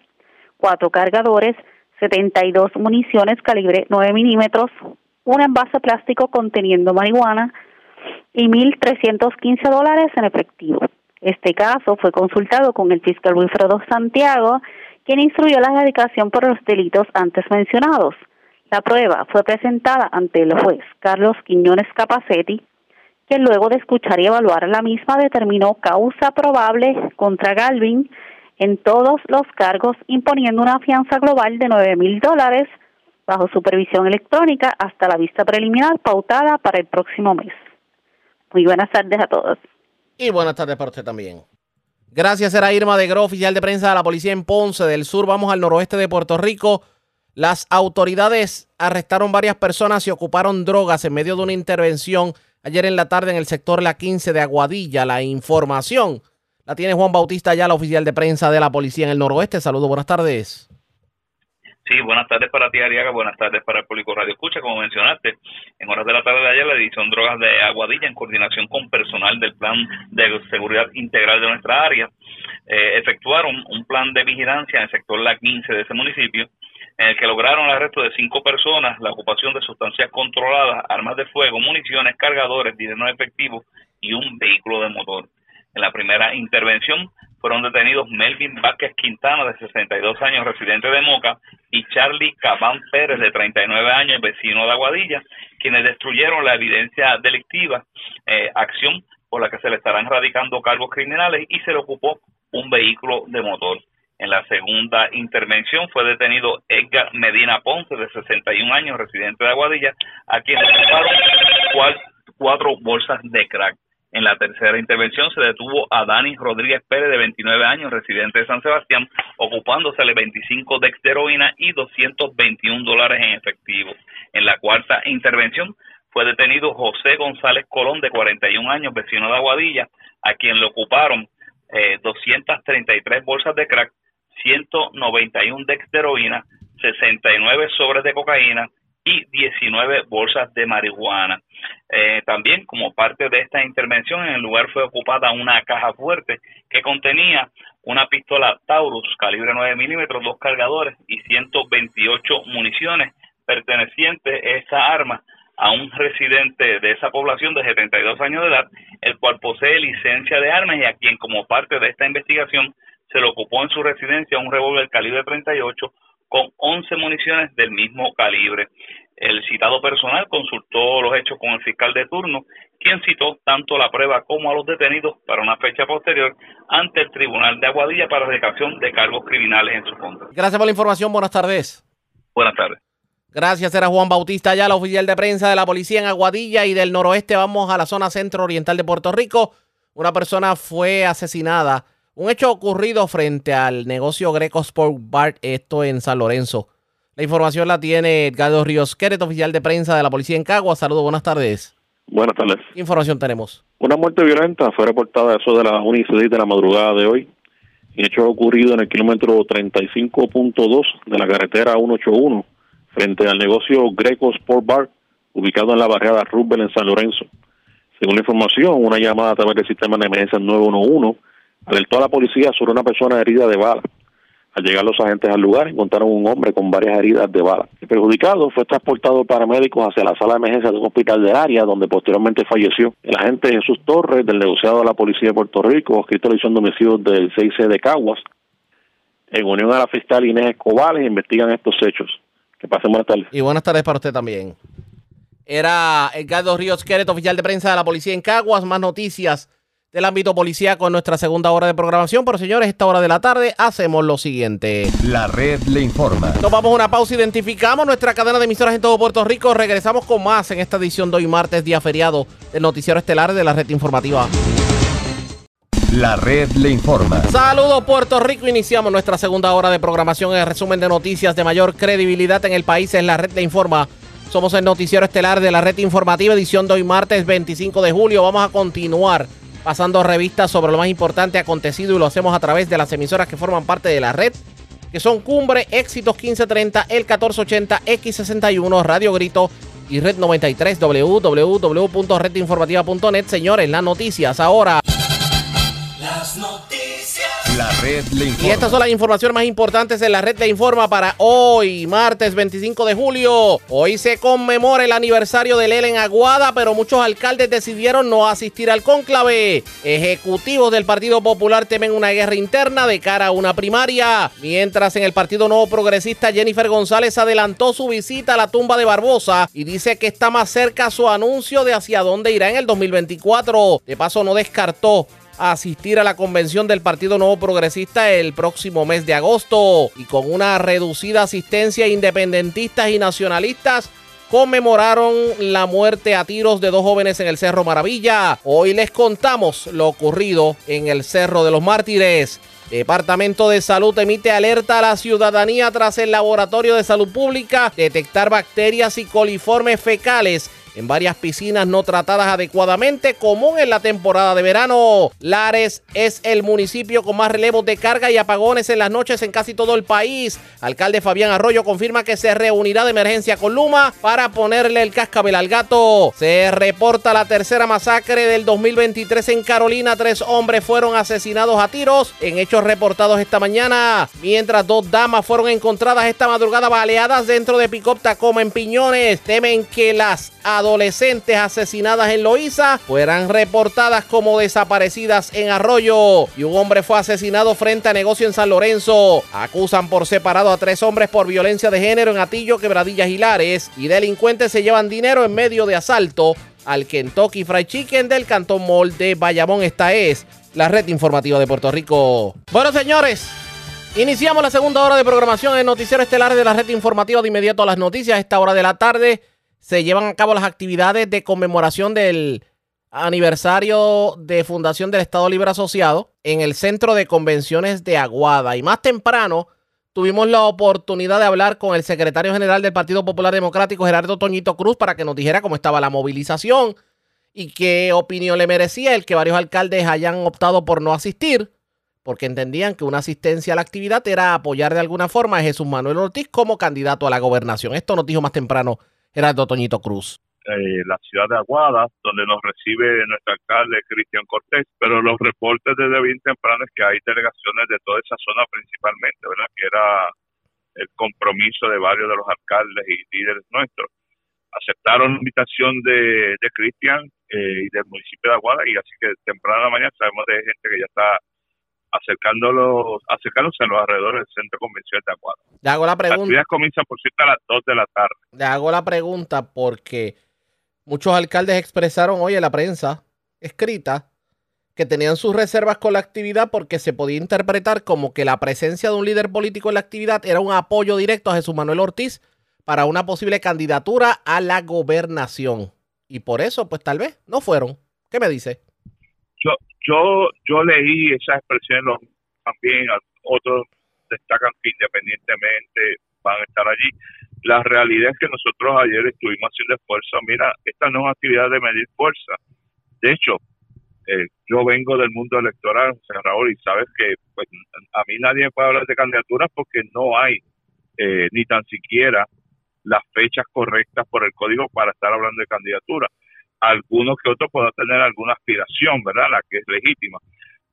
cuatro cargadores, 72 municiones calibre 9 milímetros, un envase plástico conteniendo marihuana y 1.315 dólares en efectivo. Este caso fue consultado con el fiscal Wilfredo Santiago, quien instruyó la erradicación por los delitos antes mencionados. La prueba fue presentada ante el juez Carlos Quiñones Capacetti, que luego de escuchar y evaluar la misma determinó causa probable contra Galvin en todos los cargos, imponiendo una fianza global de nueve mil dólares bajo supervisión electrónica hasta la vista preliminar pautada para el próximo mes. Muy buenas tardes a todos. Y buenas tardes para usted también. Gracias, era Irma de Gro, oficial de prensa de la policía en Ponce del Sur. Vamos al noroeste de Puerto Rico. Las autoridades arrestaron varias personas y ocuparon drogas en medio de una intervención ayer en la tarde en el sector La 15 de Aguadilla. La información la tiene Juan Bautista, ya la oficial de prensa de la policía en el noroeste. Saludos, buenas tardes. Sí, buenas tardes para ti, Ariaga. Buenas tardes para el público Radio Escucha. Como mencionaste, en horas de la tarde de ayer, la edición Drogas de Aguadilla, en coordinación con personal del Plan de Seguridad Integral de nuestra área, eh, efectuaron un plan de vigilancia en el sector La 15 de ese municipio en el que lograron el arresto de cinco personas, la ocupación de sustancias controladas, armas de fuego, municiones, cargadores, dinero efectivo y un vehículo de motor. En la primera intervención fueron detenidos Melvin Vázquez Quintana, de 62 años, residente de Moca, y Charlie Cabán Pérez, de 39 años, vecino de Aguadilla, quienes destruyeron la evidencia delictiva, eh, acción por la que se le estarán radicando cargos criminales y se le ocupó un vehículo de motor. En la segunda intervención fue detenido Edgar Medina Ponce, de 61 años, residente de Aguadilla, a quien le ocuparon cuatro bolsas de crack. En la tercera intervención se detuvo a Dani Rodríguez Pérez, de 29 años, residente de San Sebastián, ocupándosele 25 de heroína y 221 dólares en efectivo. En la cuarta intervención fue detenido José González Colón, de 41 años, vecino de Aguadilla, a quien le ocuparon eh, 233 bolsas de crack, 191 de heroína, 69 sobres de cocaína, y 19 bolsas de marihuana. Eh, también, como parte de esta intervención, en el lugar fue ocupada una caja fuerte que contenía una pistola Taurus calibre 9 milímetros, dos cargadores y 128 municiones pertenecientes a esta arma a un residente de esa población de 72 años de edad, el cual posee licencia de armas y a quien como parte de esta investigación se le ocupó en su residencia un revólver calibre 38 con 11 municiones del mismo calibre. El citado personal consultó los hechos con el fiscal de turno, quien citó tanto la prueba como a los detenidos para una fecha posterior ante el Tribunal de Aguadilla para erradicación de cargos criminales en su contra. Gracias por la información. Buenas tardes. Buenas tardes. Gracias, era Juan Bautista, ya la oficial de prensa de la policía en Aguadilla y del noroeste. Vamos a la zona centro-oriental de Puerto Rico. Una persona fue asesinada un hecho ocurrido frente al negocio Greco Sport Bar, esto en San Lorenzo. La información la tiene Edgardo Ríos Queret, oficial de prensa de la policía en Cagua. Saludos, buenas tardes. Buenas tardes. ¿Qué información tenemos? Una muerte violenta fue reportada eso de las 1 y 6 de la madrugada de hoy. Y hecho ocurrido en el kilómetro 35.2 de la carretera 181 frente al negocio Greco Sport Bar ubicado en la barriada Rubel en San Lorenzo. Según la información, una llamada a través del sistema de emergencia 911 alertó a la policía sobre una persona herida de bala. Al llegar los agentes al lugar, encontraron un hombre con varias heridas de bala. El perjudicado fue transportado para médicos hacia la sala de emergencia de un hospital de área, donde posteriormente falleció. El agente Jesús Torres, del negociado de la Policía de Puerto Rico, escrito la edición de homicidios del 6C de Caguas, en unión a la fiscal Inés Escobar, investigan estos hechos. Que pasen buenas tardes. Y buenas tardes para usted también. Era Edgardo Ríos Queret, oficial de prensa de la policía en Caguas. Más noticias del ámbito policíaco en nuestra segunda hora de programación. Pero señores, esta hora de la tarde hacemos lo siguiente. La red le informa. Tomamos una pausa, identificamos nuestra cadena de emisoras en todo Puerto Rico. Regresamos con más en esta edición de hoy martes, día feriado, del noticiero estelar de la red informativa. La red le informa. Saludos Puerto Rico, iniciamos nuestra segunda hora de programación. El resumen de noticias de mayor credibilidad en el país es la red le informa. Somos el noticiero estelar de la red informativa, edición de hoy martes 25 de julio. Vamos a continuar pasando revistas sobre lo más importante acontecido y lo hacemos a través de las emisoras que forman parte de la red, que son Cumbre, Éxitos 1530, El 1480, X61, Radio Grito y Red 93, www.redinformativa.net. Señores, las noticias ahora. Las noticias. La red le informa. Y estas son las informaciones más importantes en la red le informa para hoy, martes 25 de julio. Hoy se conmemora el aniversario de Lela en Aguada, pero muchos alcaldes decidieron no asistir al cónclave. Ejecutivos del Partido Popular temen una guerra interna de cara a una primaria. Mientras en el Partido Nuevo Progresista Jennifer González adelantó su visita a la tumba de Barbosa y dice que está más cerca su anuncio de hacia dónde irá en el 2024. De paso no descartó asistir a la convención del Partido Nuevo Progresista el próximo mes de agosto y con una reducida asistencia independentistas y nacionalistas conmemoraron la muerte a tiros de dos jóvenes en el Cerro Maravilla. Hoy les contamos lo ocurrido en el Cerro de los Mártires. Departamento de Salud emite alerta a la ciudadanía tras el Laboratorio de Salud Pública detectar bacterias y coliformes fecales en varias piscinas no tratadas adecuadamente, común en la temporada de verano. Lares es el municipio con más relevos de carga y apagones en las noches en casi todo el país. Alcalde Fabián Arroyo confirma que se reunirá de emergencia con Luma para ponerle el cascabel al gato. Se reporta la tercera masacre del 2023 en Carolina. Tres hombres fueron asesinados a tiros en hechos reportados esta mañana, mientras dos damas fueron encontradas esta madrugada baleadas dentro de Picop Tacoma en Piñones. Temen que las adolescentes asesinadas en Loíza fueran reportadas como desaparecidas en Arroyo. Y un hombre fue asesinado frente a negocio en San Lorenzo. Acusan por separado a tres hombres por violencia de género en Atillo, Quebradillas y Lares. Y delincuentes se llevan dinero en medio de asalto al Kentucky Fried Chicken del Cantón Mall de Bayamón. Esta es la red informativa de Puerto Rico. Bueno, señores. Iniciamos la segunda hora de programación en Noticiero Estelar de la red informativa de inmediato a las noticias. A esta hora de la tarde se llevan a cabo las actividades de conmemoración del aniversario de fundación del Estado Libre Asociado en el Centro de Convenciones de Aguada. Y más temprano tuvimos la oportunidad de hablar con el secretario general del Partido Popular Democrático, Gerardo Toñito Cruz, para que nos dijera cómo estaba la movilización y qué opinión le merecía el que varios alcaldes hayan optado por no asistir, porque entendían que una asistencia a la actividad era apoyar de alguna forma a Jesús Manuel Ortiz como candidato a la gobernación. Esto nos dijo más temprano Gerardo Toñito Cruz. Eh, la ciudad de Aguada, donde nos recibe nuestro alcalde Cristian Cortés, pero los reportes desde bien temprano es que hay delegaciones de toda esa zona principalmente, ¿verdad? Que era el compromiso de varios de los alcaldes y líderes nuestros. Aceptaron la invitación de, de Cristian eh, y del municipio de Aguada y así que temprano en la mañana sabemos de gente que ya está acercándolos, acercándose a los alrededores del centro comercial de Aguada. Le hago la pregunta. actividad comienza por cierto a las 2 de la tarde. Le hago la pregunta porque muchos alcaldes expresaron hoy en la prensa escrita que tenían sus reservas con la actividad porque se podía interpretar como que la presencia de un líder político en la actividad era un apoyo directo a Jesús Manuel Ortiz para una posible candidatura a la gobernación. Y por eso, pues tal vez no fueron. ¿Qué me dice? Yo, yo, yo leí esa expresión también, otros destacan que independientemente van a estar allí. La realidad es que nosotros ayer estuvimos haciendo esfuerzo. Mira, esta no es una actividad de medir fuerza. De hecho, eh, yo vengo del mundo electoral, José Raúl, y sabes que pues, a mí nadie puede hablar de candidaturas porque no hay eh, ni tan siquiera las fechas correctas por el código para estar hablando de candidatura. Algunos que otros puedan tener alguna aspiración, ¿verdad? La que es legítima.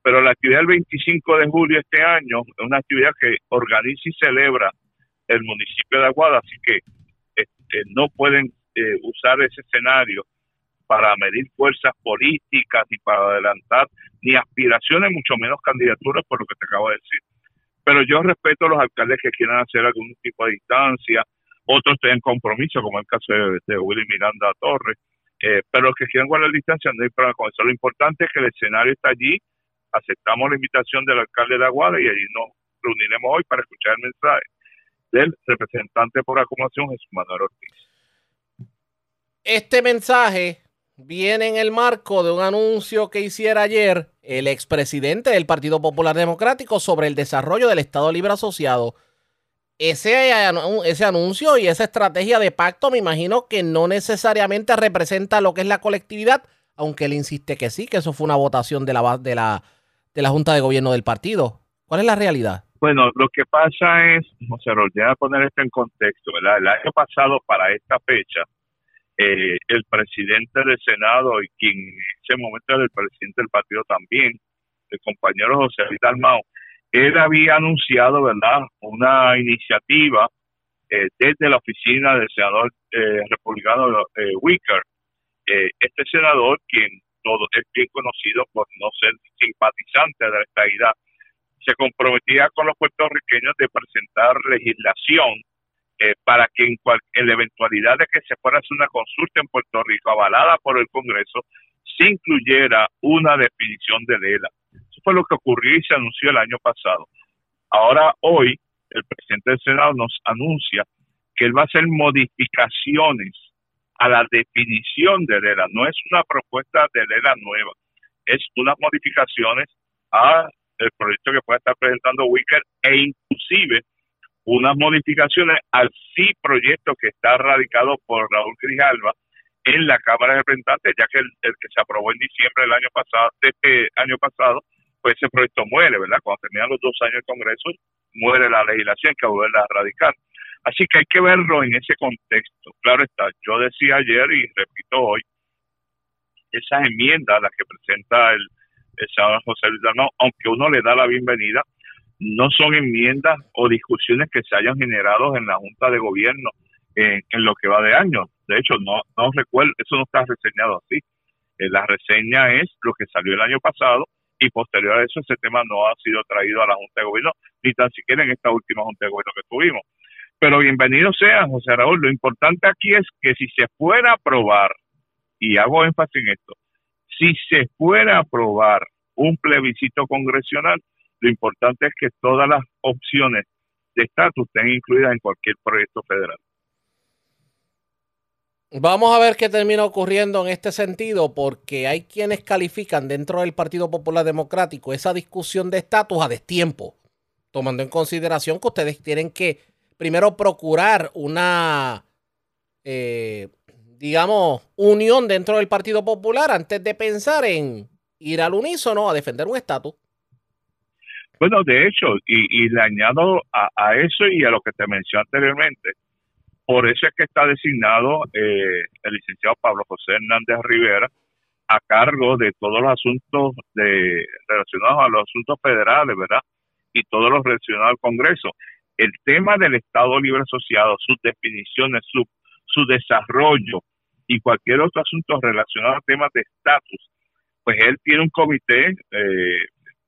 Pero la actividad del 25 de julio este año es una actividad que organiza y celebra el municipio de Aguada, así que este, no pueden eh, usar ese escenario para medir fuerzas políticas ni para adelantar ni aspiraciones, mucho menos candidaturas, por lo que te acabo de decir. Pero yo respeto a los alcaldes que quieran hacer algún tipo de distancia, otros tienen compromiso, como el caso de, de Willy Miranda Torres, eh, pero los que quieran guardar distancia no hay problema con eso. Lo importante es que el escenario está allí, aceptamos la invitación del alcalde de Aguada y allí nos reuniremos hoy para escuchar el mensaje del representante por acumulación, Jesús Manuel Ortiz. Este mensaje viene en el marco de un anuncio que hiciera ayer el expresidente del Partido Popular Democrático sobre el desarrollo del Estado Libre Asociado. Ese, anu- ese anuncio y esa estrategia de pacto me imagino que no necesariamente representa lo que es la colectividad, aunque él insiste que sí, que eso fue una votación de la, de la, de la Junta de Gobierno del partido. ¿Cuál es la realidad? Bueno, lo que pasa es, José déjame poner esto en contexto, ¿verdad? El año pasado, para esta fecha, eh, el presidente del Senado y quien en ese momento era el presidente del partido también, el compañero José Luis Dalmau, él había anunciado, ¿verdad?, una iniciativa eh, desde la oficina del senador eh, republicano eh, Wicker. Eh, este senador, quien todo es bien conocido por no ser simpatizante de la estadidad, se comprometía con los puertorriqueños de presentar legislación eh, para que en, cual- en la eventualidad de que se fuera a hacer una consulta en Puerto Rico avalada por el Congreso, se incluyera una definición de ELA. Fue lo que ocurrió y se anunció el año pasado. Ahora, hoy, el presidente del Senado nos anuncia que él va a hacer modificaciones a la definición de ELA. No es una propuesta de ELA nueva, es unas modificaciones a el proyecto que puede estar presentando Wicker e inclusive unas modificaciones al sí proyecto que está radicado por Raúl Grijalva en la Cámara de Representantes, ya que el, el que se aprobó en diciembre del año pasado, de este año pasado, pues ese proyecto muere, ¿verdad? Cuando terminan los dos años de Congreso, muere la legislación que volverla a radicar. Así que hay que verlo en ese contexto. Claro está, yo decía ayer y repito hoy, esas enmiendas, las que presenta el, el José Luis Dalmau, aunque uno le da la bienvenida, no son enmiendas o discusiones que se hayan generado en la Junta de Gobierno en, en lo que va de año. De hecho, no, no recuerdo, eso no está reseñado así. Eh, la reseña es lo que salió el año pasado y posterior a eso ese tema no ha sido traído a la Junta de Gobierno, ni tan siquiera en esta última Junta de Gobierno que tuvimos. Pero bienvenido sea, José Raúl. Lo importante aquí es que si se fuera a aprobar, y hago énfasis en esto, si se fuera a aprobar un plebiscito congresional, lo importante es que todas las opciones de estatus estén incluidas en cualquier proyecto federal. Vamos a ver qué termina ocurriendo en este sentido, porque hay quienes califican dentro del Partido Popular Democrático esa discusión de estatus a destiempo, tomando en consideración que ustedes tienen que primero procurar una, eh, digamos, unión dentro del Partido Popular antes de pensar en ir al unísono a defender un estatus. Bueno, de hecho, y, y le añado a, a, eso y a lo que te mencioné anteriormente, por eso es que está designado eh, el licenciado Pablo José Hernández Rivera a cargo de todos los asuntos de, relacionados a los asuntos federales, ¿verdad? Y todos los relacionados al Congreso. El tema del Estado Libre Asociado, sus definiciones, su, su desarrollo y cualquier otro asunto relacionado a temas de estatus, pues él tiene un comité eh,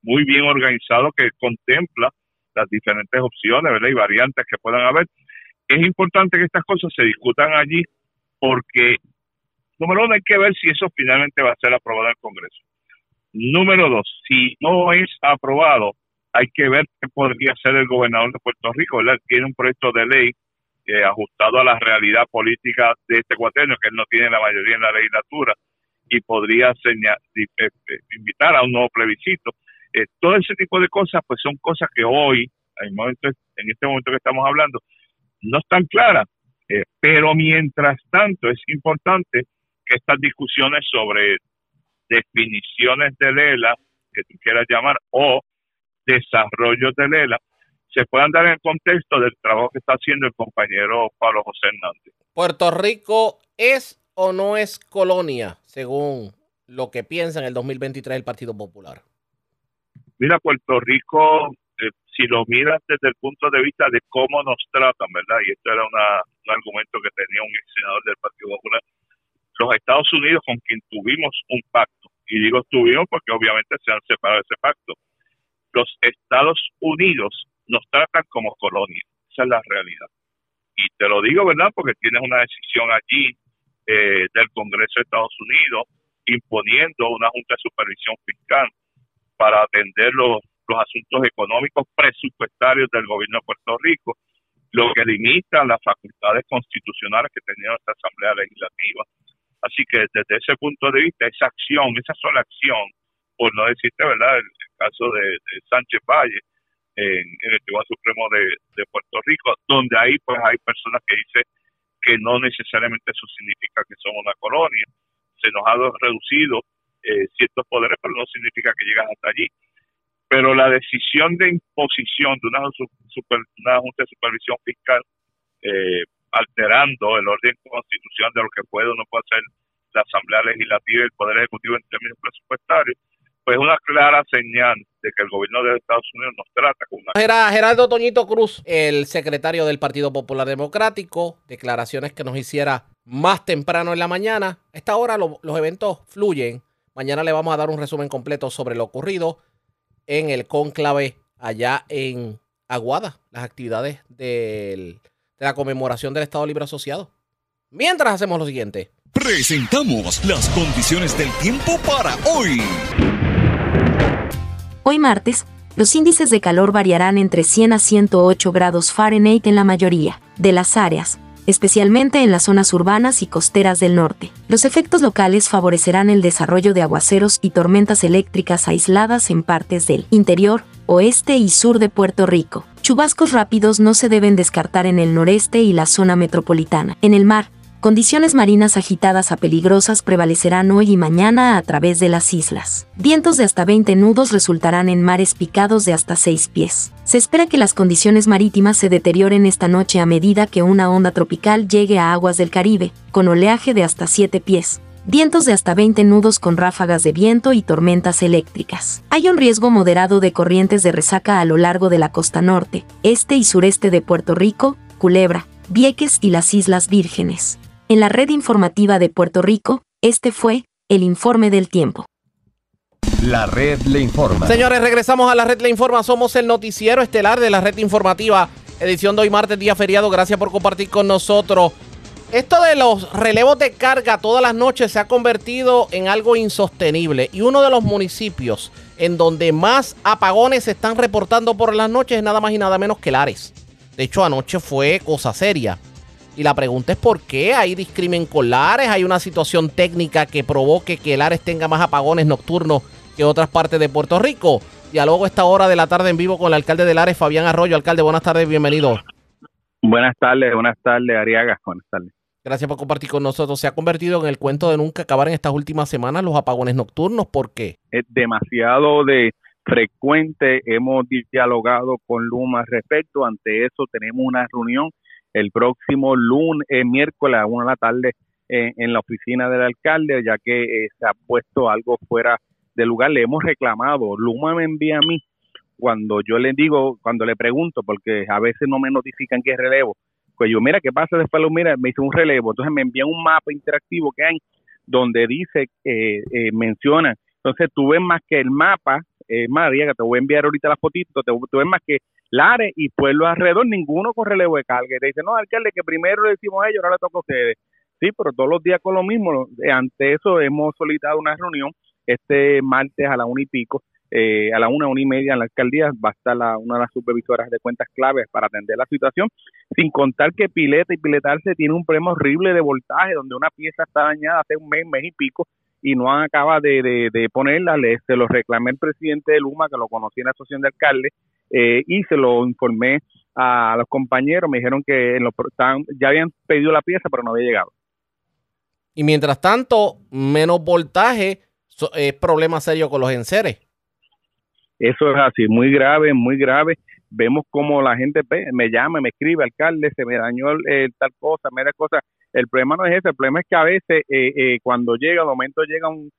muy bien organizado que contempla las diferentes opciones ¿verdad? y variantes que puedan haber es importante que estas cosas se discutan allí porque, número uno, hay que ver si eso finalmente va a ser aprobado en el Congreso. Número dos, si no es aprobado, hay que ver qué podría hacer el gobernador de Puerto Rico. ¿verdad? Tiene un proyecto de ley eh, ajustado a la realidad política de este cuaterno, que él no tiene la mayoría en la legislatura, y podría señal, eh, eh, invitar a un nuevo plebiscito. todo ese tipo de cosas, pues son cosas que hoy, en, momento, en este momento que estamos hablando, no están claras, eh, pero mientras tanto es importante que estas discusiones sobre definiciones de Lela, que tú quieras llamar, o desarrollo de Lela, se puedan dar en el contexto del trabajo que está haciendo el compañero Pablo José Hernández. ¿Puerto Rico es o no es colonia, según lo que piensa en el 2023 el Partido Popular? Mira, Puerto Rico si lo miras desde el punto de vista de cómo nos tratan, ¿verdad? Y esto era una, un argumento que tenía un ex senador del Partido Popular, los Estados Unidos con quien tuvimos un pacto, y digo tuvimos porque obviamente se han separado ese pacto, los Estados Unidos nos tratan como colonia, esa es la realidad. Y te lo digo, ¿verdad? Porque tienes una decisión allí eh, del Congreso de Estados Unidos imponiendo una Junta de Supervisión Fiscal para atender los los asuntos económicos presupuestarios del gobierno de Puerto Rico, lo que limita las facultades constitucionales que tenía nuestra Asamblea Legislativa. Así que desde ese punto de vista, esa acción, esa sola acción, por no decirte, ¿verdad?, el, caso de, Sánchez Valle en, el Tribunal Supremo de, Puerto Rico, donde ahí pues hay personas que dicen que no necesariamente eso significa que somos una colonia. Se nos ha reducido eh, ciertos poderes, pero no significa que llegas hasta allí pero la decisión de imposición de una, Junta de Supervisión Fiscal eh, alterando el orden constitucional de lo que puede o no puede hacer la Asamblea Legislativa y el Poder Ejecutivo en términos presupuestarios, pues una clara señal de que el gobierno de Estados Unidos nos trata con una... Era Gerardo Toñito Cruz, el secretario del Partido Popular Democrático, declaraciones que nos hiciera más temprano en la mañana. A esta hora los eventos fluyen. Mañana le vamos a dar un resumen completo sobre lo ocurrido en el conclave allá en Aguada, las actividades de la conmemoración del Estado Libre Asociado. Mientras hacemos lo siguiente. Presentamos las condiciones del tiempo para hoy. Hoy martes, los índices de calor variarán entre 100 a 108 grados Fahrenheit en la mayoría de las áreas especialmente en las zonas urbanas y costeras del norte. Los efectos locales favorecerán el desarrollo de aguaceros y tormentas eléctricas aisladas en partes del interior, oeste y sur de Puerto Rico. Chubascos rápidos no se deben descartar en el noreste y la zona metropolitana. En el mar, Condiciones marinas agitadas a peligrosas prevalecerán hoy y mañana a través de las islas. Vientos de hasta 20 nudos resultarán en mares picados de hasta 6 pies. Se espera que las condiciones marítimas se deterioren esta noche a medida que una onda tropical llegue a aguas del Caribe, con oleaje de hasta 7 pies. Vientos de hasta 20 nudos con ráfagas de viento y tormentas eléctricas. Hay un riesgo moderado de corrientes de resaca a lo largo de la costa norte, este y sureste de Puerto Rico, Culebra, Vieques y las Islas Vírgenes. En la red informativa de Puerto Rico, este fue el informe del tiempo. La red le informa. Señores, regresamos a la red le informa. Somos el noticiero estelar de la red informativa, edición de hoy martes, día feriado. Gracias por compartir con nosotros. Esto de los relevos de carga todas las noches se ha convertido en algo insostenible y uno de los municipios en donde más apagones se están reportando por las noches es nada más y nada menos que Lares. De hecho, anoche fue cosa seria. Y la pregunta es por qué hay discrimen con Lares, hay una situación técnica que provoque que Lares tenga más apagones nocturnos que otras partes de Puerto Rico. Dialogo esta hora de la tarde en vivo con el alcalde de Lares, Fabián Arroyo. Alcalde, buenas tardes, bienvenido. Buenas tardes, buenas tardes, Ariaga. Buenas tardes. Gracias por compartir con nosotros. Se ha convertido en el cuento de nunca acabar en estas últimas semanas los apagones nocturnos. ¿Por qué? Es demasiado de frecuente. Hemos dialogado con Luma al respecto. Ante eso tenemos una reunión el próximo lunes, eh, miércoles a una de la tarde eh, en la oficina del alcalde, ya que eh, se ha puesto algo fuera de lugar. Le hemos reclamado. Luma me envía a mí cuando yo le digo, cuando le pregunto, porque a veces no me notifican que es relevo, pues yo, mira, ¿qué pasa después? Lo mira, me dice un relevo. Entonces me envían un mapa interactivo que hay donde dice, eh, eh, menciona. Entonces tú ves más que el mapa, eh, María, que te voy a enviar ahorita las fotitos, te, tú ves más que Lares y pueblos alrededor, ninguno con relevo de carga. Te dice, no, alcalde, que primero le decimos a ellos, ahora le toca a ustedes. Sí, pero todos los días con lo mismo. Ante eso hemos solicitado una reunión este martes a la una y pico eh, a la una, una y media en la alcaldía va a estar la, una de las supervisoras de cuentas claves para atender la situación, sin contar que pileta y piletarse tiene un problema horrible de voltaje, donde una pieza está dañada hace un mes, mes y pico, y no acaba de, de, ponerla, le, se lo reclamé el presidente de Luma, que lo conocí en la asociación de alcaldes, eh, y se lo informé a los compañeros, me dijeron que en ya habían pedido la pieza, pero no había llegado. Y mientras tanto, menos voltaje es problema serio con los enseres. Eso es así, muy grave, muy grave. Vemos como la gente me llama, me escribe, alcalde, se me dañó el, tal cosa, me da cosa. El problema no es ese, el problema es que a veces eh, eh, cuando llega, de momento llega un,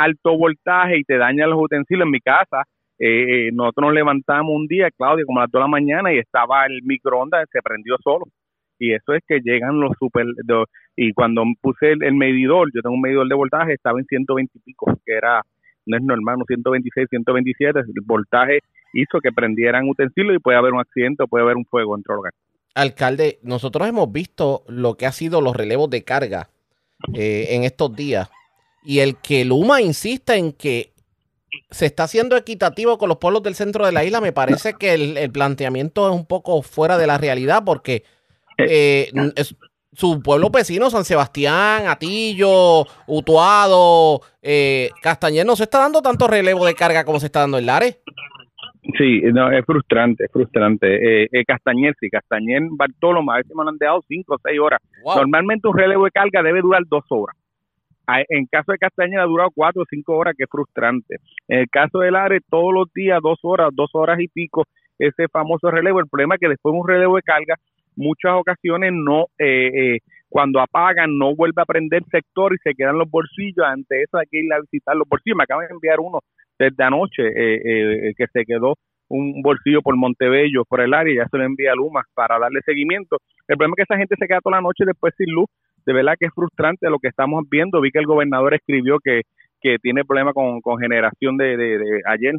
alto voltaje y te daña los utensilios. En mi casa, eh, nosotros nos levantamos un día, Claudia, como a las 2 de la mañana y estaba el microondas, se prendió solo. Y eso es que llegan los super... y cuando puse el, medidor, yo tengo un medidor de voltaje, estaba en 120 y pico, que era no es normal, un 126, 127, el voltaje hizo que prendieran utensilios y puede haber un accidente puede haber un fuego dentro del hogar. Alcalde, nosotros hemos visto lo que ha sido los relevos de carga eh, en estos días y el que Luma insista en que se está haciendo equitativo con los pueblos del centro de la isla, me parece que el, planteamiento es un poco fuera de la realidad porque eh, es, su pueblo vecino, San Sebastián, Atillo, Utuado, eh, Castañer, no se está dando tanto relevo de carga como se está dando en Lares. Sí, no, es frustrante, es frustrante. Eh, eh, Castañer, sí, Castañer, Bartolomé, a veces me han dejado cinco o seis horas. Normalmente un relevo de carga debe durar dos horas. En caso de Castañer ha durado cuatro o cinco horas, que es frustrante. En el caso de Lares, todos los días, dos horas, dos horas y pico, ese famoso relevo. El problema es que después de un relevo de carga muchas ocasiones no, eh, eh, cuando apagan, no vuelve a prender sector y se quedan los bolsillos. Ante eso hay que ir a visitar los bolsillos. Me acaban de enviar uno desde anoche eh, que se quedó un bolsillo por Montebello, por el área, ya se lo envía a Luma para darle seguimiento. El problema es que esa gente se queda toda la noche después sin luz. De verdad que es frustrante lo que estamos viendo. Vi que el gobernador escribió que, que tiene problemas con, con generación de, de, ayer.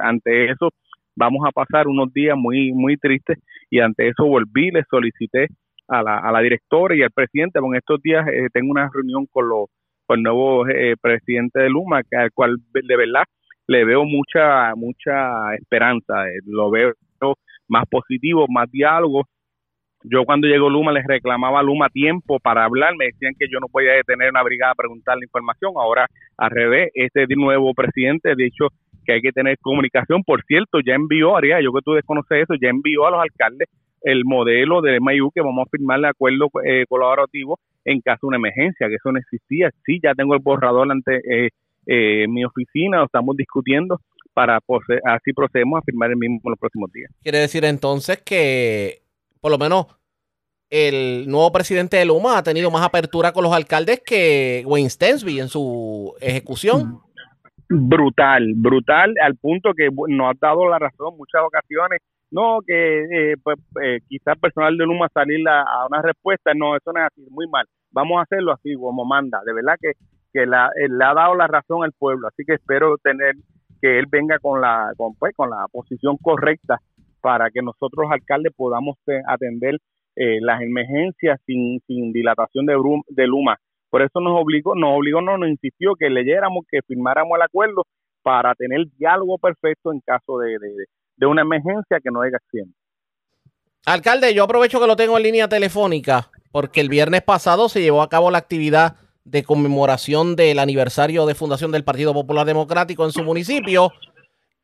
ante eso, vamos a pasar unos días muy, muy tristes y ante eso volví, le solicité a la, a la directora y al presidente, en estos días eh, tengo una reunión con, los, con el nuevo eh, presidente de Luma, al cual de verdad le veo mucha, mucha esperanza, eh, lo veo más positivo, más diálogo. Yo cuando llegó Luma les reclamaba a Luma tiempo para hablar, me decían que yo no podía detener una brigada a preguntar la información, ahora al revés, este nuevo presidente, de hecho, que hay que tener comunicación. Por cierto, ya envió, Ariel, yo que tú desconoces eso, ya envió a los alcaldes el modelo de MIU que vamos a firmar el acuerdo eh, colaborativo en caso de una emergencia, que eso no existía. Sí, ya tengo el borrador ante eh, eh, mi oficina, lo estamos discutiendo para así procedemos a firmar el mismo en los próximos días. Quiere decir entonces que por lo menos el nuevo presidente de Luma ha tenido más apertura con los alcaldes que Wayne Stensby en su ejecución brutal, brutal, al punto que nos ha dado la razón muchas ocasiones. No, que eh, pues, eh, quizás personal de Luma salir a, una respuesta, no, eso no es así, muy mal. Vamos a hacerlo así como manda. De verdad que, que la, le ha dado la razón al pueblo, así que espero tener que él venga con la, con, pues, con la posición correcta para que nosotros alcaldes podamos atender eh, las emergencias sin, sin dilatación de, de Luma por eso nos obligó, nos obligó, no nos insistió que leyéramos, que firmáramos el acuerdo para tener diálogo perfecto en caso de, de, una emergencia que no haya accidente. Alcalde, yo aprovecho que lo tengo en línea telefónica porque el viernes pasado se llevó a cabo la actividad de conmemoración del aniversario de fundación del Partido Popular Democrático en su municipio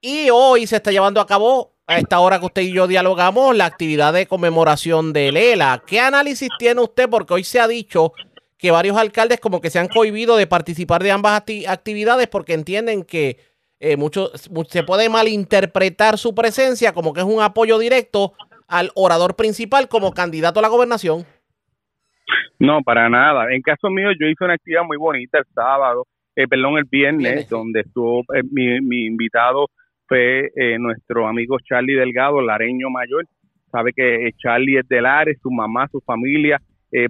y hoy se está llevando a cabo a esta hora que usted y yo dialogamos la actividad de conmemoración de Lela. ¿Qué análisis tiene usted? Porque hoy se ha dicho que varios alcaldes como que se han cohibido de participar de ambas actividades porque entienden que eh, mucho, se puede malinterpretar su presencia como que es un apoyo directo al orador principal como candidato a la gobernación. No, para nada. En caso mío, yo hice una actividad muy bonita el sábado, eh, perdón, el viernes, donde estuvo eh, mi, mi, invitado fue eh, nuestro amigo Charlie Delgado, lareño mayor. Sabe que Charlie es de Lares, su mamá, su familia,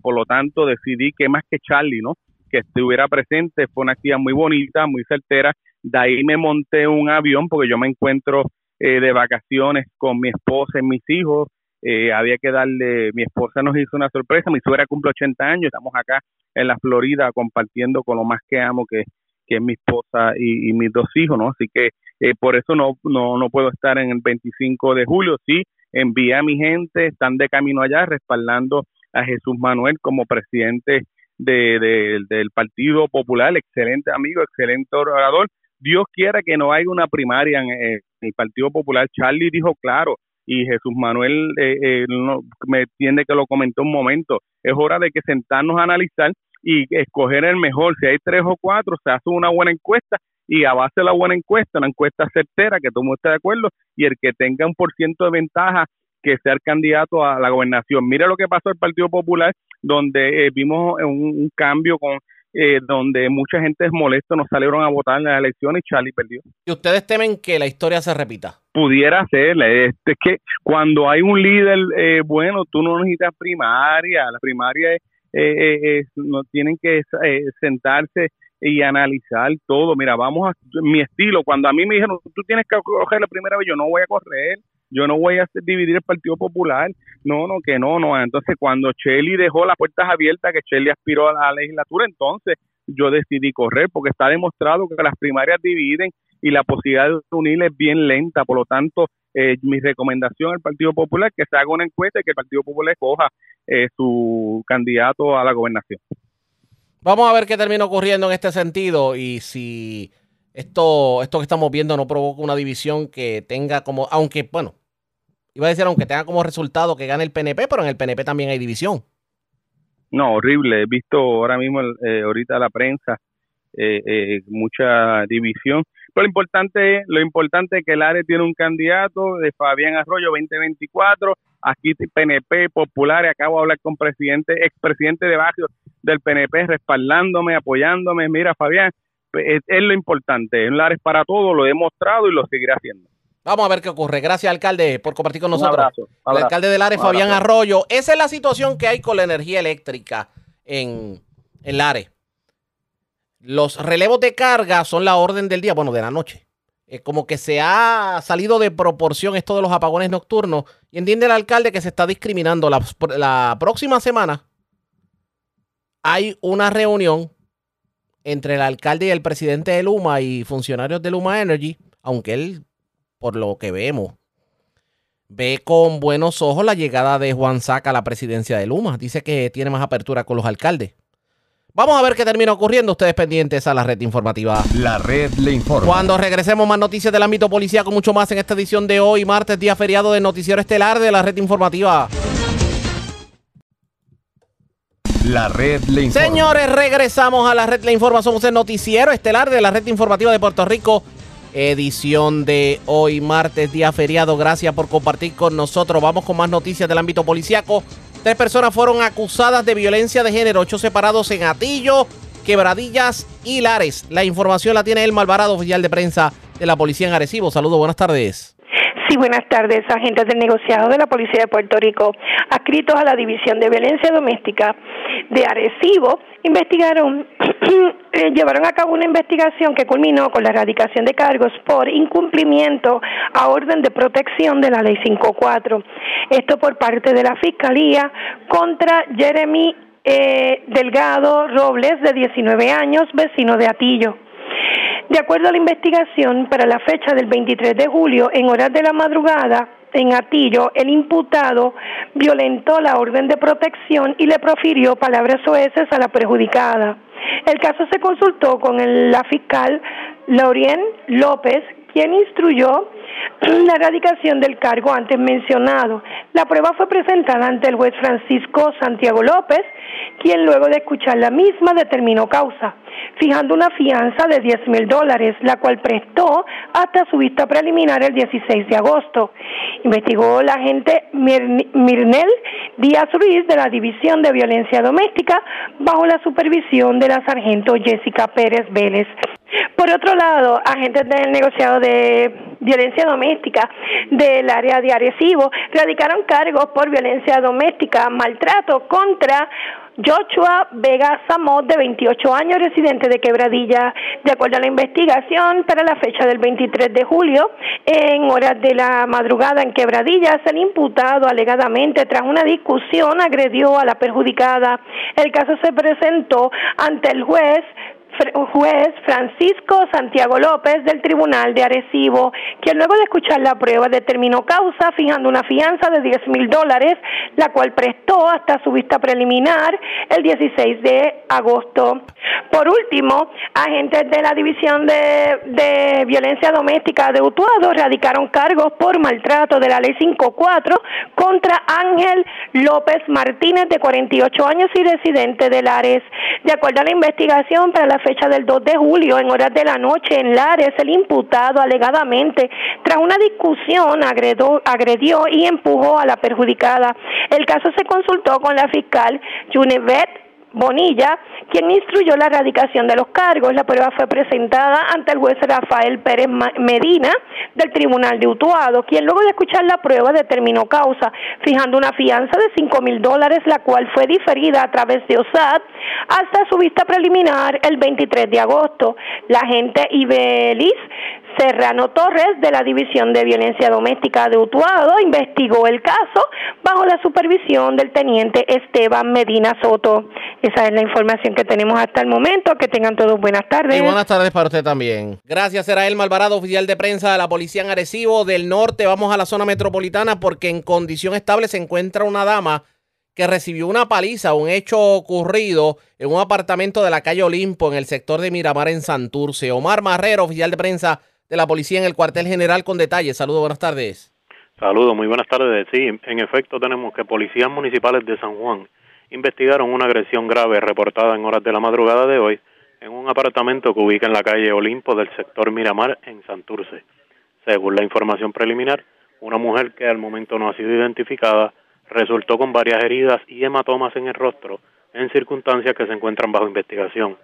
por lo tanto decidí que más que Charlie, ¿no? Que estuviera presente, fue una actividad muy bonita, muy certera. De ahí me monté un avión porque yo me encuentro de vacaciones con mi esposa y mis hijos eh, había que darle, mi esposa nos hizo una sorpresa, mi suegra cumple 80 años, estamos acá en la Florida compartiendo con lo más que amo, que, que es mi esposa y, mis dos hijos, ¿no? Así que eh, por eso no, no, no puedo estar en el 25 de julio, sí, envié a mi gente, están de camino allá respaldando a Jesús Manuel como presidente de, del Partido Popular, excelente amigo, excelente orador. Dios quiera que no haya una primaria en el Partido Popular. Charlie dijo claro, y Jesús Manuel eh, eh, me entiende que lo comentó un momento. Es hora de que sentarnos a analizar y escoger el mejor. Si hay tres o cuatro, se hace una buena encuesta y a base de la buena encuesta, una encuesta certera, que todo el mundo esté de acuerdo, y el que tenga un por ciento de ventaja, que sea el candidato a la gobernación. Mira lo que pasó el Partido Popular, donde eh, vimos un, cambio con eh, donde mucha gente es molesto, no salieron a votar en las elecciones y Charlie perdió. ¿Y ustedes temen que la historia se repita? Pudiera ser, este, que cuando hay un líder eh, bueno, tú no necesitas primaria, la primaria eh, no tienen que sentarse y analizar todo. Mira, vamos a mi estilo. Cuando a mí me dijeron, tú tienes que coger la primera vez, yo no voy a correr yo no voy a dividir el Partido Popular, no, no, que no, no. Entonces, cuando Shelly dejó las puertas abiertas, que Shelly aspiró a la legislatura, entonces yo decidí correr, porque está demostrado que las primarias dividen y la posibilidad de unir es bien lenta. Por lo tanto, eh, mi recomendación al Partido Popular es que se haga una encuesta y que el Partido Popular escoja eh, su candidato a la gobernación. Vamos a ver qué termina ocurriendo en este sentido y si esto, esto que estamos viendo no provoca una división que tenga como, aunque, bueno, iba a decir, aunque tenga como resultado que gane el PNP, pero en el PNP también hay división. No, horrible. He visto ahora mismo, eh, ahorita la prensa, eh, eh, mucha división. Pero lo importante, lo importante es que el ARE tiene un candidato de Fabián Arroyo 2024. Aquí PNP Popular, acabo de hablar con presidente, expresidente de barrio del PNP, respaldándome, apoyándome. Mira, Fabián, es, lo importante. En Lares para todo lo he demostrado y lo seguiré haciendo. Vamos a ver qué ocurre. Gracias, alcalde, por compartir con nosotros. El alcalde de Lares, Fabián Arroyo. Esa es la situación que hay con la energía eléctrica en, en Lares. Los relevos de carga son la orden del día, bueno, de la noche. Como que se ha salido de proporción esto de los apagones nocturnos. Y entiende el alcalde que se está discriminando. La, la próxima semana hay una reunión entre el alcalde y el presidente de Luma y funcionarios de Luma Energy, aunque él, por lo que vemos, ve con buenos ojos la llegada de Juan Saca a la presidencia de Luma. Dice que tiene más apertura con los alcaldes. Vamos a ver qué termina ocurriendo. Ustedes pendientes a la red informativa. La red le informa. Cuando regresemos más noticias del ámbito policíaco, mucho más en esta edición de hoy, martes, día feriado del Noticiero Estelar de la red informativa. La red le informa. Señores, regresamos a la red le informa. Somos el noticiero estelar de la red informativa de Puerto Rico. Edición de hoy, martes, día feriado. Gracias por compartir con nosotros. Vamos con más noticias del ámbito policiaco. Tres personas fueron acusadas de violencia de género, ocho separados en Atillo, Quebradillas y Lares. La información la tiene el Malvarado, oficial de prensa de la policía en Arecibo. Saludos, buenas tardes. Sí, buenas tardes, agentes del negociado de la Policía de Puerto Rico, adscritos a la División de Violencia Doméstica de Arecibo, investigaron, eh, llevaron a cabo una investigación que culminó con la erradicación de cargos por incumplimiento a orden de protección de la Ley 54. Esto por parte de la Fiscalía contra Jeremy eh, Delgado Robles, de 19 años, vecino de Atillo. De acuerdo a la investigación, para la fecha del 23 de julio, en horas de la madrugada, en Atillo, el imputado violentó la orden de protección y le profirió palabras soeces a la perjudicada. El caso se consultó con la fiscal Laurien López, quien instruyó la erradicación del cargo antes mencionado. La prueba fue presentada ante el juez Francisco Santiago López, quien luego de escuchar la misma determinó causa, fijando una fianza de 10 mil dólares, la cual prestó hasta su vista preliminar el 16 de agosto. Investigó la agente Mirnel Díaz Ruiz de la División de Violencia Doméstica bajo la supervisión de la sargento Jessica Pérez Vélez. Por otro lado, agentes del negociado de violencia doméstica del área de Arecibo radicaron cargos por violencia doméstica, maltrato contra Joshua Vega Samot, de 28 años, residente de Quebradilla. De acuerdo a la investigación, para la fecha del 23 de julio, en horas de la madrugada en Quebradilla, el imputado alegadamente, tras una discusión, agredió a la perjudicada. El caso se presentó ante el juez juez Francisco Santiago López del Tribunal de Arecibo, quien luego de escuchar la prueba determinó causa fijando una fianza de 10 mil dólares, la cual prestó hasta su vista preliminar el 16 de agosto. Por último, agentes de la División de, Violencia Doméstica de Utuado radicaron cargos por maltrato de la Ley 54 contra Ángel López Martínez, de 48 años y residente de Lares. De acuerdo a la investigación, para la fecha del 2 de julio, en horas de la noche, en Lares, el imputado alegadamente, tras una discusión, agredió, agredió y empujó a la perjudicada. El caso se consultó con la fiscal Junevet Bonilla, quien instruyó la erradicación de los cargos. La prueba fue presentada ante el juez Rafael Pérez Medina del Tribunal de Utuado, quien luego de escuchar la prueba determinó causa, fijando una fianza de cinco mil dólares, la cual fue diferida a través de OSAD hasta su vista preliminar el 23 de agosto. La agente Ibelis Serrano Torres de la División de Violencia Doméstica de Utuado investigó el caso bajo la supervisión del teniente Esteban Medina Soto. Esa es la información que tenemos hasta el momento. Que tengan todos buenas tardes. Y buenas tardes para usted también. Gracias, era el Malvarado, oficial de prensa de la Policía en Arecibo del Norte. Vamos a la zona metropolitana porque en condición estable se encuentra una dama que recibió una paliza, un hecho ocurrido en un apartamento de la calle Olimpo en el sector de Miramar en Santurce. Omar Marrero, oficial de prensa de la policía en el cuartel general con detalles. Saludos, buenas tardes. Saludos, muy buenas tardes. Sí, en efecto tenemos que policías municipales de San Juan investigaron una agresión grave reportada en horas de la madrugada de hoy en un apartamento que ubica en la calle Olimpo del sector Miramar en Santurce. Según la información preliminar, una mujer que al momento no ha sido identificada resultó con varias heridas y hematomas en el rostro en circunstancias que se encuentran bajo investigación.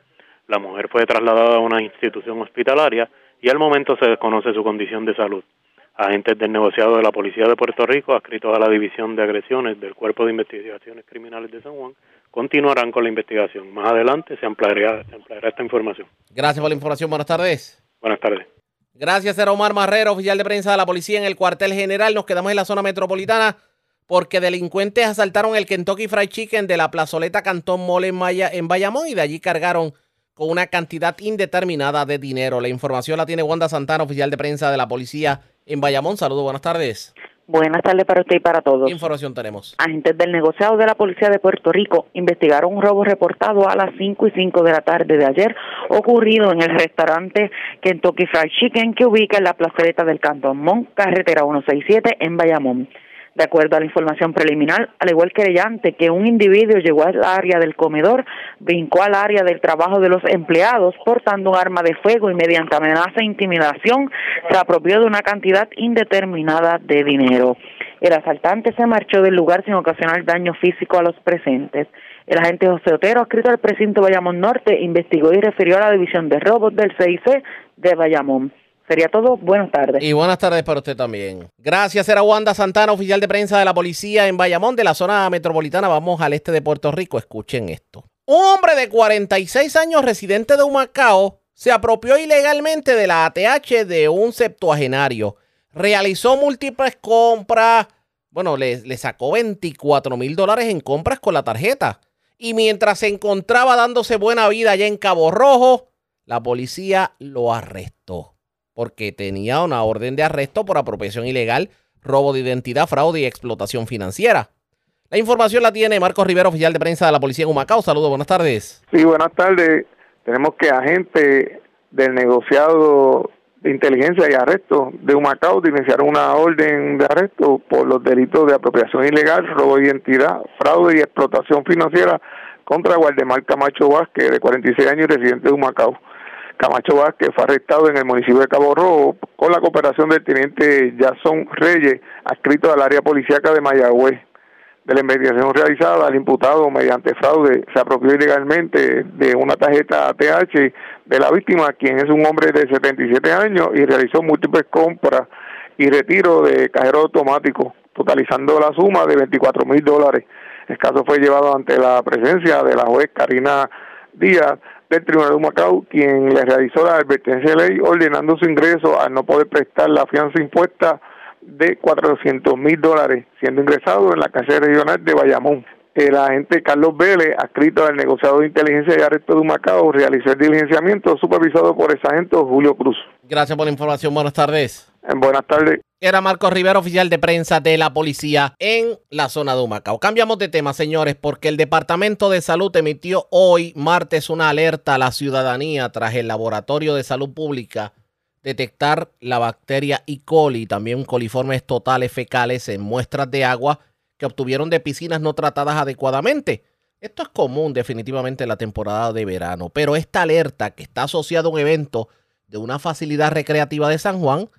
La mujer fue trasladada a una institución hospitalaria y al momento se desconoce su condición de salud. Agentes del negociado de la Policía de Puerto Rico, adscritos a la División de Agresiones del Cuerpo de Investigaciones Criminales de San Juan, continuarán con la investigación. Más adelante se ampliará, esta información. Gracias por la información. Buenas tardes. Buenas tardes. Gracias, era Omar Marrero, oficial de prensa de la policía en el cuartel general. Nos quedamos en la zona metropolitana porque delincuentes asaltaron el Kentucky Fried Chicken de la plazoleta Cantón Mole en, Maya, en Bayamón y de allí cargaron con una cantidad indeterminada de dinero. La información la tiene Wanda Santana, oficial de prensa de la policía en Bayamón. Saludos, buenas tardes. Buenas tardes para usted y para todos. ¿Qué información tenemos? Agentes del negociado de la Policía de Puerto Rico investigaron un robo reportado a las 5 y 5 de la tarde de ayer ocurrido en el restaurante Kentucky Fried Chicken que ubica en la plazoleta del Cantón Mon, carretera 167 en Bayamón. De acuerdo a la información preliminar, al igual que llante que un individuo llegó al área del comedor, brincó al área del trabajo de los empleados portando un arma de fuego y mediante amenaza e intimidación se apropió de una cantidad indeterminada de dinero. El asaltante se marchó del lugar sin ocasionar daño físico a los presentes. El agente José Otero, adscrito al precinto Bayamón Norte, investigó y refirió a la división de robos del CIC de Bayamón. Sería todo. Buenas tardes. Y buenas tardes para usted también. Gracias, era Wanda Santana, oficial de prensa de la policía en Bayamón, de la zona metropolitana. Vamos al este de Puerto Rico. Escuchen esto. Un hombre de 46 años, residente de Humacao, se apropió ilegalmente de la ATH de un septuagenario. Realizó múltiples compras. Bueno, le, le sacó 24 mil dólares en compras con la tarjeta. Y mientras se encontraba dándose buena vida allá en Cabo Rojo, la policía lo arrestó porque tenía una orden de arresto por apropiación ilegal robo de identidad, fraude y explotación financiera. La información la tiene Marcos Rivera, oficial de prensa de la policía en Humacao. Saludos, buenas tardes. Sí, buenas tardes. Tenemos que agente del negociado de inteligencia y arresto de Humacao iniciaron una orden de arresto por los delitos de apropiación ilegal, robo de identidad, fraude y explotación financiera contra Guardemar Camacho Vázquez, de 46 años y residente de Humacao. Camacho Vázquez fue arrestado en el municipio de Cabo Rojo con la cooperación del teniente Jason Reyes, adscrito al área policíaca de Mayagüez de la investigación realizada, el imputado mediante fraude se apropió ilegalmente de una tarjeta ATH de la víctima, quien es un hombre de 77 años y realizó múltiples compras y retiro de cajero automático, totalizando la suma de 24 mil dólares. El caso fue llevado ante la presencia de la juez Karina Díaz del Tribunal de Macao, quien le realizó la advertencia de ley ordenando su ingreso al no poder prestar la fianza impuesta de 400 mil dólares, siendo ingresado en la cárcel regional de Bayamón. El agente Carlos Vélez, adscrito al negociado de inteligencia y arresto de Macao, realizó el diligenciamiento supervisado por el sargento Julio Cruz. Gracias por la información. Buenas tardes. Eh, buenas tardes. Era Marcos Rivera, oficial de prensa de la policía en la zona de Humacao. Cambiamos de tema, señores, porque el Departamento de Salud emitió hoy, martes, una alerta a la ciudadanía tras el Laboratorio de Salud Pública detectar la bacteria E. coli, también coliformes totales fecales en muestras de agua que obtuvieron de piscinas no tratadas adecuadamente. Esto es común definitivamente en la temporada de verano, pero esta alerta que está asociada a un evento de una facilidad recreativa de San Juan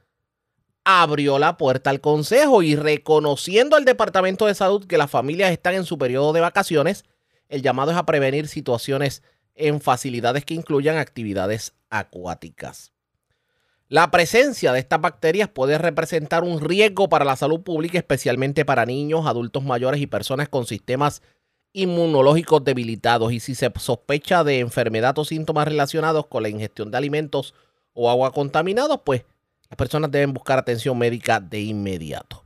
abrió la puerta al consejo y reconociendo al Departamento de Salud que las familias están en su periodo de vacaciones, el llamado es a prevenir situaciones en facilidades que incluyan actividades acuáticas. La presencia de estas bacterias puede representar un riesgo para la salud pública, especialmente para niños, adultos mayores y personas con sistemas inmunológicos debilitados. Y si se sospecha de enfermedad o síntomas relacionados con la ingestión de alimentos o agua contaminados, pues las personas deben buscar atención médica de inmediato.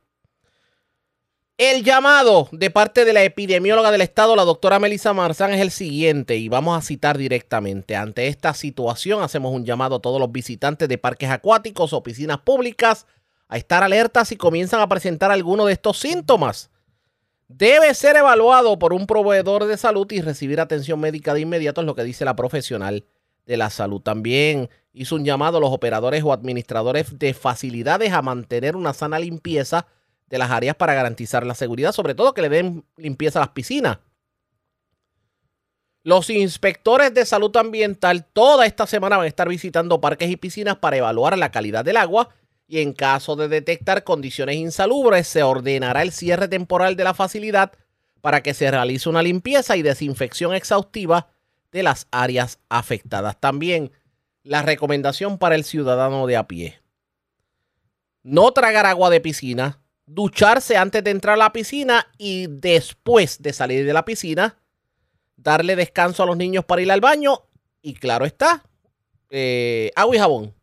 El llamado de parte de la epidemióloga del estado, la doctora Melissa Marzán, es el siguiente y vamos a citar directamente. Ante esta situación hacemos un llamado a todos los visitantes de parques acuáticos o piscinas públicas a estar alertas si comienzan a presentar alguno de estos síntomas. Debe ser evaluado por un proveedor de salud y recibir atención médica de inmediato, es lo que dice la profesional de la salud. También hizo un llamado a los operadores o administradores de facilidades a mantener una sana limpieza de las áreas para garantizar la seguridad, sobre todo que le den limpieza a las piscinas. Los inspectores de salud ambiental toda esta semana van a estar visitando parques y piscinas para evaluar la calidad del agua y en caso de detectar condiciones insalubres se ordenará el cierre temporal de la facilidad para que se realice una limpieza y desinfección exhaustiva de las áreas afectadas. También la recomendación para el ciudadano de a pie. No tragar agua de piscina, ducharse antes de entrar a la piscina y después de salir de la piscina, darle descanso a los niños para ir al baño y claro está, eh, agua y jabón.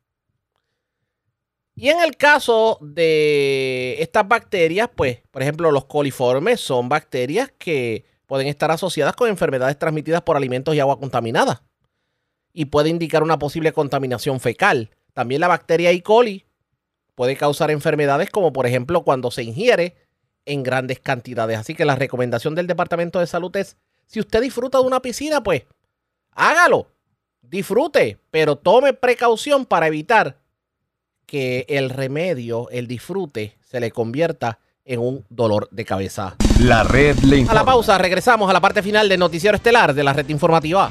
Y en el caso de estas bacterias, pues, por ejemplo, los coliformes son bacterias que pueden estar asociadas con enfermedades transmitidas por alimentos y agua contaminada. Y puede indicar una posible contaminación fecal. También la bacteria E. coli puede causar enfermedades como por ejemplo cuando se ingiere en grandes cantidades. Así que la recomendación del Departamento de Salud es, si usted disfruta de una piscina, pues hágalo, disfrute, pero tome precaución para evitar que el remedio, el disfrute, se le convierta en un dolor de cabeza. La red le informa. A la pausa, regresamos a la parte final del noticiero estelar de la red informativa.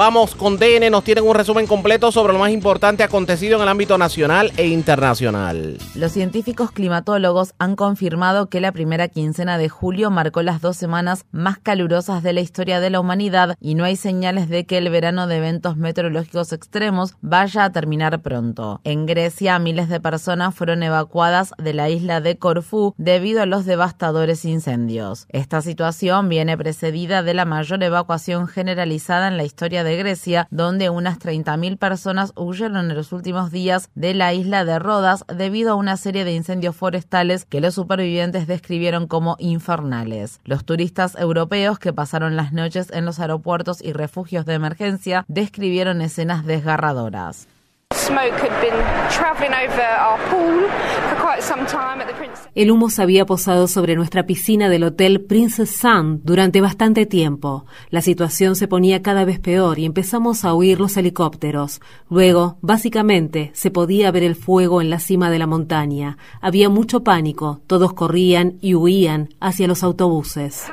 Vamos con DN, nos tienen un resumen completo sobre lo más importante acontecido en el ámbito nacional e internacional. Los científicos climatólogos han confirmado que la primera quincena de julio marcó las dos semanas más calurosas de la historia de la humanidad y no hay señales de que el verano de eventos meteorológicos extremos vaya a terminar pronto. En Grecia, miles de personas fueron evacuadas de la isla de Corfú debido a los devastadores incendios. Esta situación viene precedida de la mayor evacuación generalizada en la historia de Grecia, donde unas 30.000 personas huyeron en los últimos días de la isla de Rodas debido a una serie de incendios forestales que los supervivientes describieron como infernales. Los turistas europeos que pasaron las noches en los aeropuertos y refugios de emergencia describieron escenas desgarradoras. El humo se había posado sobre nuestra piscina del hotel Princess Sun durante bastante tiempo. La situación se ponía cada vez peor y empezamos a huir los helicópteros. Luego, básicamente, se podía ver el fuego en la cima de la montaña. Había mucho pánico, todos corrían y huían hacia los autobuses.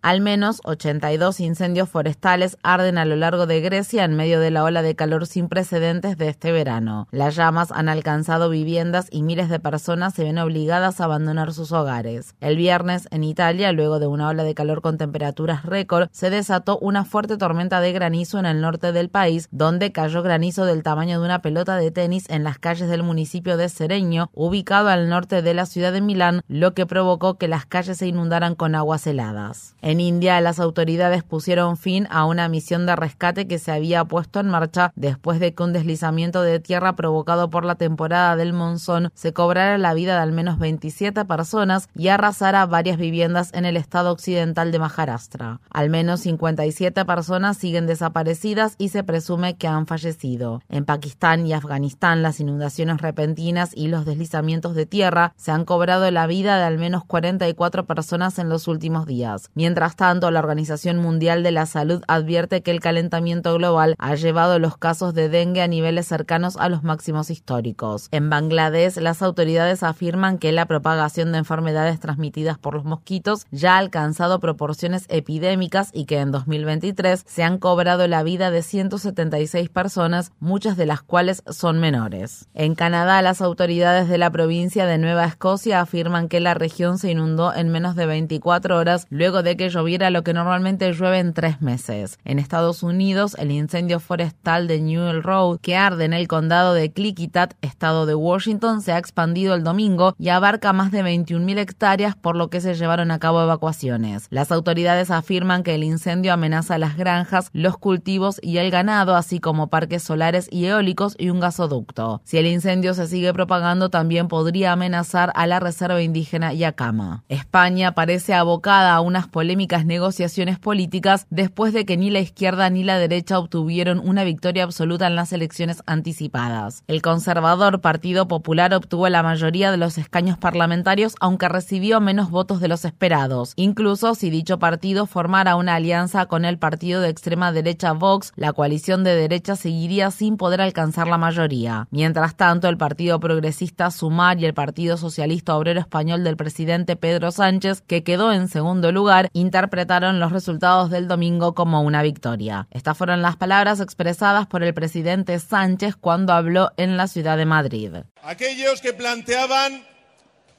Al menos 82 incendios forestales arden a lo largo de Grecia en medio de la ola de calor sin precedentes de este verano. Las llamas han alcanzado viviendas y miles de personas se ven obligadas a abandonar sus hogares. El viernes, en Italia, luego de una ola de calor con temperaturas récord, se desató una fuerte tormenta de granizo en el norte del país, donde cayó granizo del tamaño de una pelota de tenis en las calles del municipio de Sereño, ubicado al norte de la ciudad de Milán, lo que provocó que las calles se inundaran con aguas heladas. En India, las autoridades pusieron fin a una misión de rescate que se había puesto en marcha después de que un deslizamiento de tierra provocado por la temporada del monzón se cobrara la vida de al menos 27 personas y arrasara varias viviendas en el estado occidental de Maharashtra. Al menos 57 personas siguen desaparecidas y se presume que han fallecido. En Pakistán y Afganistán, las inundaciones repentinas y los deslizamientos de tierra se han cobrado la vida de al menos 44 personas en los últimos días. Mientras Mientras tanto, la Organización Mundial de la Salud advierte que el calentamiento global ha llevado los casos de dengue a niveles cercanos a los máximos históricos. En Bangladesh, las autoridades afirman que la propagación de enfermedades transmitidas por los mosquitos ya ha alcanzado proporciones epidémicas y que en 2023 se han cobrado la vida de 176 personas, muchas de las cuales son menores. En Canadá, las autoridades de la provincia de Nueva Escocia afirman que la región se inundó en menos de 24 horas luego de que lloviera lo que normalmente llueve en tres meses. En Estados Unidos, el incendio forestal de Newell Road, que arde en el condado de Clickitat, estado de Washington, se ha expandido el domingo y abarca más de 21.000 hectáreas, por lo que se llevaron a cabo evacuaciones. Las autoridades afirman que el incendio amenaza las granjas, los cultivos y el ganado, así como parques solares y eólicos y un gasoducto. Si el incendio se sigue propagando, también podría amenazar a la reserva indígena Yacama. España parece abocada a unas polémicas negociaciones políticas después de que ni la izquierda ni la derecha obtuvieron una victoria absoluta en las elecciones anticipadas. El conservador Partido Popular obtuvo la mayoría de los escaños parlamentarios, aunque recibió menos votos de los esperados. Incluso si dicho partido formara una alianza con el partido de extrema derecha Vox, la coalición de derecha seguiría sin poder alcanzar la mayoría. Mientras tanto, el Partido Progresista Sumar y el Partido Socialista Obrero Español del presidente Pedro Sánchez, que quedó en segundo lugar, interpretaron los resultados del domingo como una victoria. Estas fueron las palabras expresadas por el presidente Sánchez cuando habló en la ciudad de Madrid. Aquellos que planteaban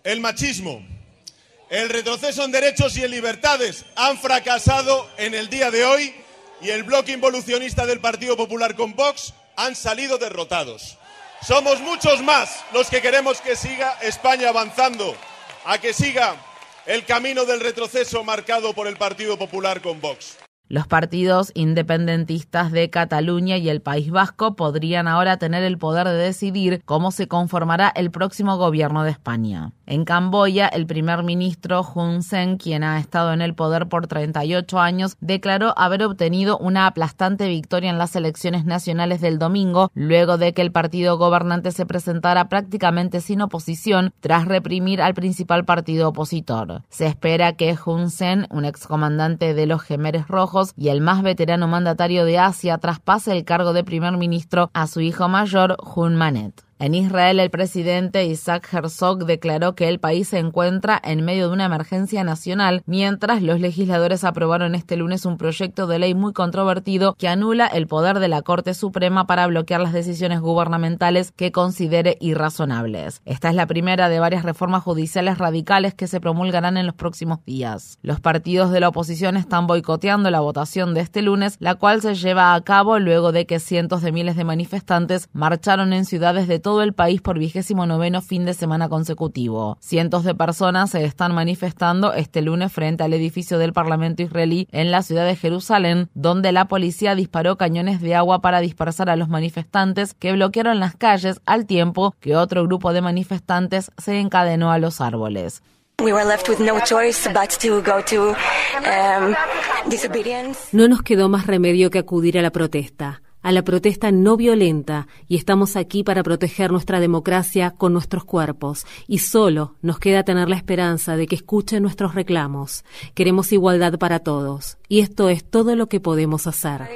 el machismo, el retroceso en derechos y en libertades han fracasado en el día de hoy y el bloque involucionista del Partido Popular con Vox han salido derrotados. Somos muchos más los que queremos que siga España avanzando, a que siga el camino del retroceso marcado por el Partido Popular con Vox. Los partidos independentistas de Cataluña y el País Vasco podrían ahora tener el poder de decidir cómo se conformará el próximo gobierno de España. En Camboya, el primer ministro Hun Sen, quien ha estado en el poder por 38 años, declaró haber obtenido una aplastante victoria en las elecciones nacionales del domingo, luego de que el partido gobernante se presentara prácticamente sin oposición tras reprimir al principal partido opositor. Se espera que Hun Sen, un excomandante de los Gemeres Rojos, y el más veterano mandatario de Asia traspase el cargo de primer ministro a su hijo mayor, Hun Manet. En Israel, el presidente Isaac Herzog declaró que el país se encuentra en medio de una emergencia nacional, mientras los legisladores aprobaron este lunes un proyecto de ley muy controvertido que anula el poder de la Corte Suprema para bloquear las decisiones gubernamentales que considere irrazonables. Esta es la primera de varias reformas judiciales radicales que se promulgarán en los próximos días. Los partidos de la oposición están boicoteando la votación de este lunes, la cual se lleva a cabo luego de que cientos de miles de manifestantes marcharon en ciudades de todo todo el país por vigésimo noveno fin de semana consecutivo. Cientos de personas se están manifestando este lunes frente al edificio del Parlamento israelí en la ciudad de Jerusalén, donde la policía disparó cañones de agua para dispersar a los manifestantes que bloquearon las calles al tiempo que otro grupo de manifestantes se encadenó a los árboles. No nos quedó más remedio que acudir a la protesta, a la protesta no violenta, y estamos aquí para proteger nuestra democracia con nuestros cuerpos, y solo nos queda tener la esperanza de que escuchen nuestros reclamos. Queremos igualdad para todos, y esto es todo lo que podemos hacer.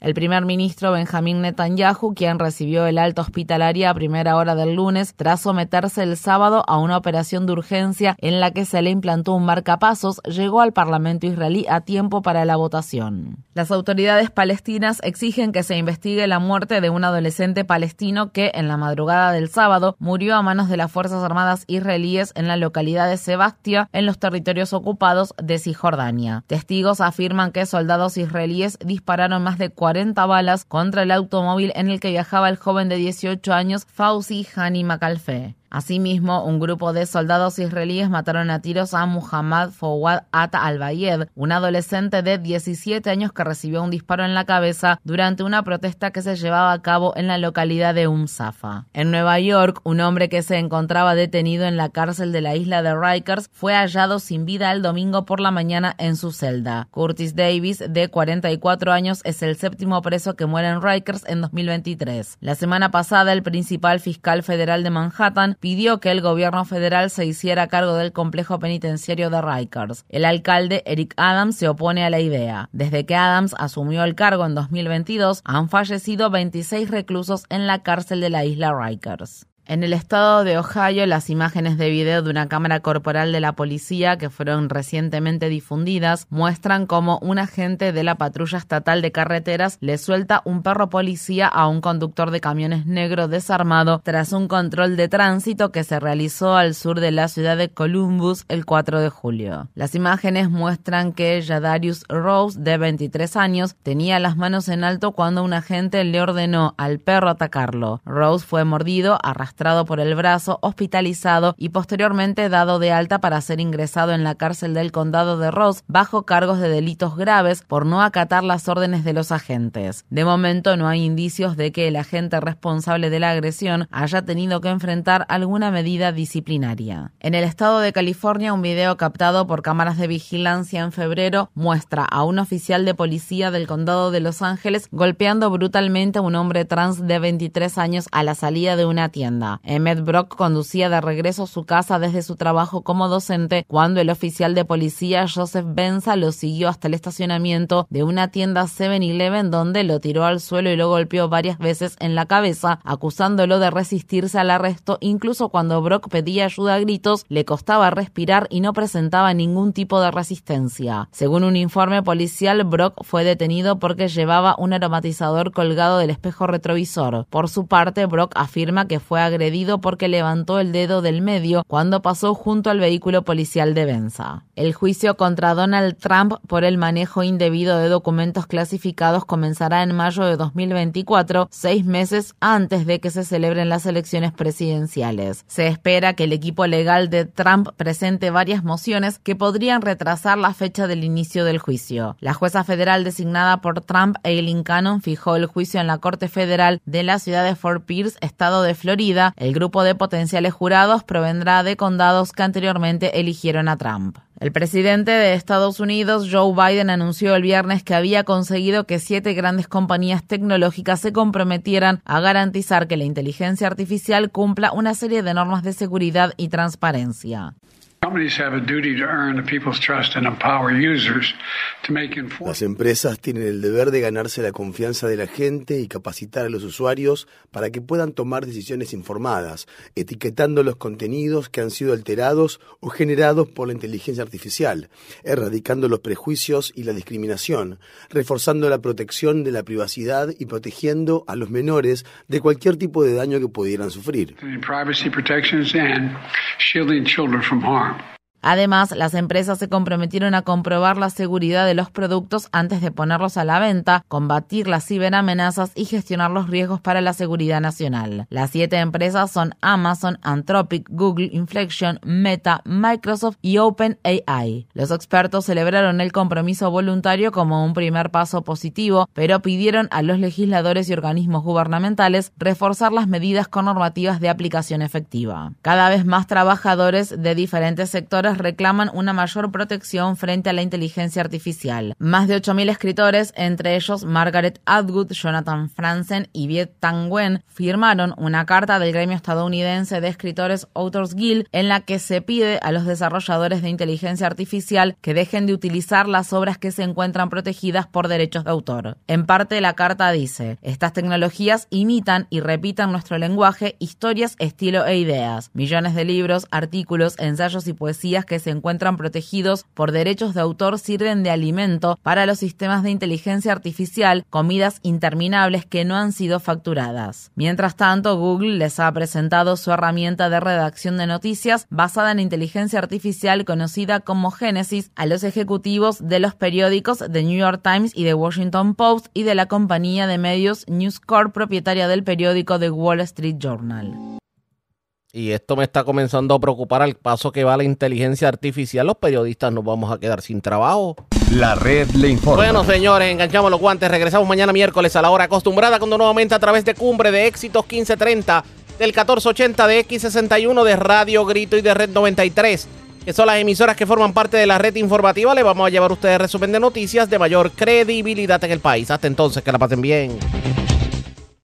El primer ministro Benjamín Netanyahu, quien recibió el alta hospitalaria a primera hora del lunes tras someterse el sábado a una operación de urgencia en la que se le implantó un marcapasos, llegó al Parlamento israelí a tiempo para la votación. Las autoridades palestinas exigen que se investigue la muerte de un adolescente palestino que, en la madrugada del sábado, murió a manos de las Fuerzas Armadas israelíes en la localidad de Sebastia, en los territorios ocupados de Cisjordania. Testigos afirman que soldados israelíes dispararon más de 40 balas contra el automóvil en el que viajaba el joven de 18 años Fauzi Hani Makalfe. Asimismo, un grupo de soldados israelíes mataron a tiros a Muhammad Fawad At al-Bayed, un adolescente de 17 años que recibió un disparo en la cabeza durante una protesta que se llevaba a cabo en la localidad de Umsafa. En Nueva York, un hombre que se encontraba detenido en la cárcel de la isla de Rikers fue hallado sin vida el domingo por la mañana en su celda. Curtis Davis, de 44 años, es el séptimo preso que muere en Rikers en 2023. La semana pasada, el principal fiscal federal de Manhattan pidió que el gobierno federal se hiciera cargo del complejo penitenciario de Rikers. El alcalde Eric Adams se opone a la idea. Desde que Adams asumió el cargo en 2022, han fallecido 26 reclusos en la cárcel de la isla Rikers. En el estado de Ohio, las imágenes de video de una cámara corporal de la policía que fueron recientemente difundidas muestran cómo un agente de la patrulla estatal de carreteras le suelta un perro policía a un conductor de camiones negro desarmado tras un control de tránsito que se realizó al sur de la ciudad de Columbus el 4 de julio. Las imágenes muestran que Jadarius Rose, de 23 años, tenía las manos en alto cuando un agente le ordenó al perro atacarlo. Rose fue mordido, arrastrado por el brazo, hospitalizado y posteriormente dado de alta para ser ingresado en la cárcel del condado de Ross bajo cargos de delitos graves por no acatar las órdenes de los agentes. De momento no hay indicios de que el agente responsable de la agresión haya tenido que enfrentar alguna medida disciplinaria. En el estado de California, un video captado por cámaras de vigilancia en febrero muestra a un oficial de policía del condado de Los Ángeles golpeando brutalmente a un hombre trans de 23 años a la salida de una tienda. Emmett Brock conducía de regreso a su casa desde su trabajo como docente cuando el oficial de policía Joseph Benza lo siguió hasta el estacionamiento de una tienda 7-Eleven donde lo tiró al suelo y lo golpeó varias veces en la cabeza, acusándolo de resistirse al arresto incluso cuando Brock pedía ayuda a gritos, le costaba respirar y no presentaba ningún tipo de resistencia. Según un informe policial, Brock fue detenido porque llevaba un aromatizador colgado del espejo retrovisor. Por su parte, Brock afirma que fue agredido agredido porque levantó el dedo del medio cuando pasó junto al vehículo policial de Benza. El juicio contra Donald Trump por el manejo indebido de documentos clasificados comenzará en mayo de 2024, seis meses antes de que se celebren las elecciones presidenciales. Se espera que el equipo legal de Trump presente varias mociones que podrían retrasar la fecha del inicio del juicio. La jueza federal designada por Trump, Eileen Cannon, fijó el juicio en la Corte Federal de la ciudad de Fort Pierce, estado de Florida, el grupo de potenciales jurados provendrá de condados que anteriormente eligieron a Trump. El presidente de Estados Unidos, Joe Biden, anunció el viernes que había conseguido que siete grandes compañías tecnológicas se comprometieran a garantizar que la inteligencia artificial cumpla una serie de normas de seguridad y transparencia. Las empresas tienen el deber de ganarse la confianza de la gente y capacitar a los usuarios para que puedan tomar decisiones informadas, etiquetando los contenidos que han sido alterados o generados por la inteligencia artificial, erradicando los prejuicios y la discriminación, reforzando la protección de la privacidad y protegiendo a los menores de cualquier tipo de daño que pudieran sufrir. Además, las empresas se comprometieron a comprobar la seguridad de los productos antes de ponerlos a la venta, combatir las ciberamenazas y gestionar los riesgos para la seguridad nacional. Las siete empresas son Amazon, Anthropic, Google, Inflection, Meta, Microsoft y OpenAI. Los expertos celebraron el compromiso voluntario como un primer paso positivo, pero pidieron a los legisladores y organismos gubernamentales reforzar las medidas con normativas de aplicación efectiva. Cada vez más trabajadores de diferentes sectores reclaman una mayor protección frente a la inteligencia artificial. Más de 8.000 escritores, entre ellos Margaret Atwood, Jonathan Franzen y Viet Tang Wen, firmaron una carta del gremio estadounidense de escritores Authors Guild en la que se pide a los desarrolladores de inteligencia artificial que dejen de utilizar las obras que se encuentran protegidas por derechos de autor. En parte la carta dice, estas tecnologías imitan y repitan nuestro lenguaje, historias, estilo e ideas. Millones de libros, artículos, ensayos y poesías que se encuentran protegidos por derechos de autor sirven de alimento para los sistemas de inteligencia artificial, comidas interminables que no han sido facturadas. Mientras tanto, Google les ha presentado su herramienta de redacción de noticias basada en inteligencia artificial conocida como Genesis a los ejecutivos de los periódicos The New York Times y The Washington Post y de la compañía de medios News Corp propietaria del periódico The Wall Street Journal. Y esto me está comenzando a preocupar al paso que va la inteligencia artificial. Los periodistas nos vamos a quedar sin trabajo. La red le informa. Bueno, señores, enganchamos los guantes. Regresamos mañana miércoles a la hora acostumbrada cuando nuevamente a través de Cumbre de Éxitos 1530 del 1480 de X61 de Radio Grito y de Red 93, que son las emisoras que forman parte de la red informativa. Le vamos a llevar a ustedes resumen de noticias de mayor credibilidad en el país. Hasta entonces, que la pasen bien.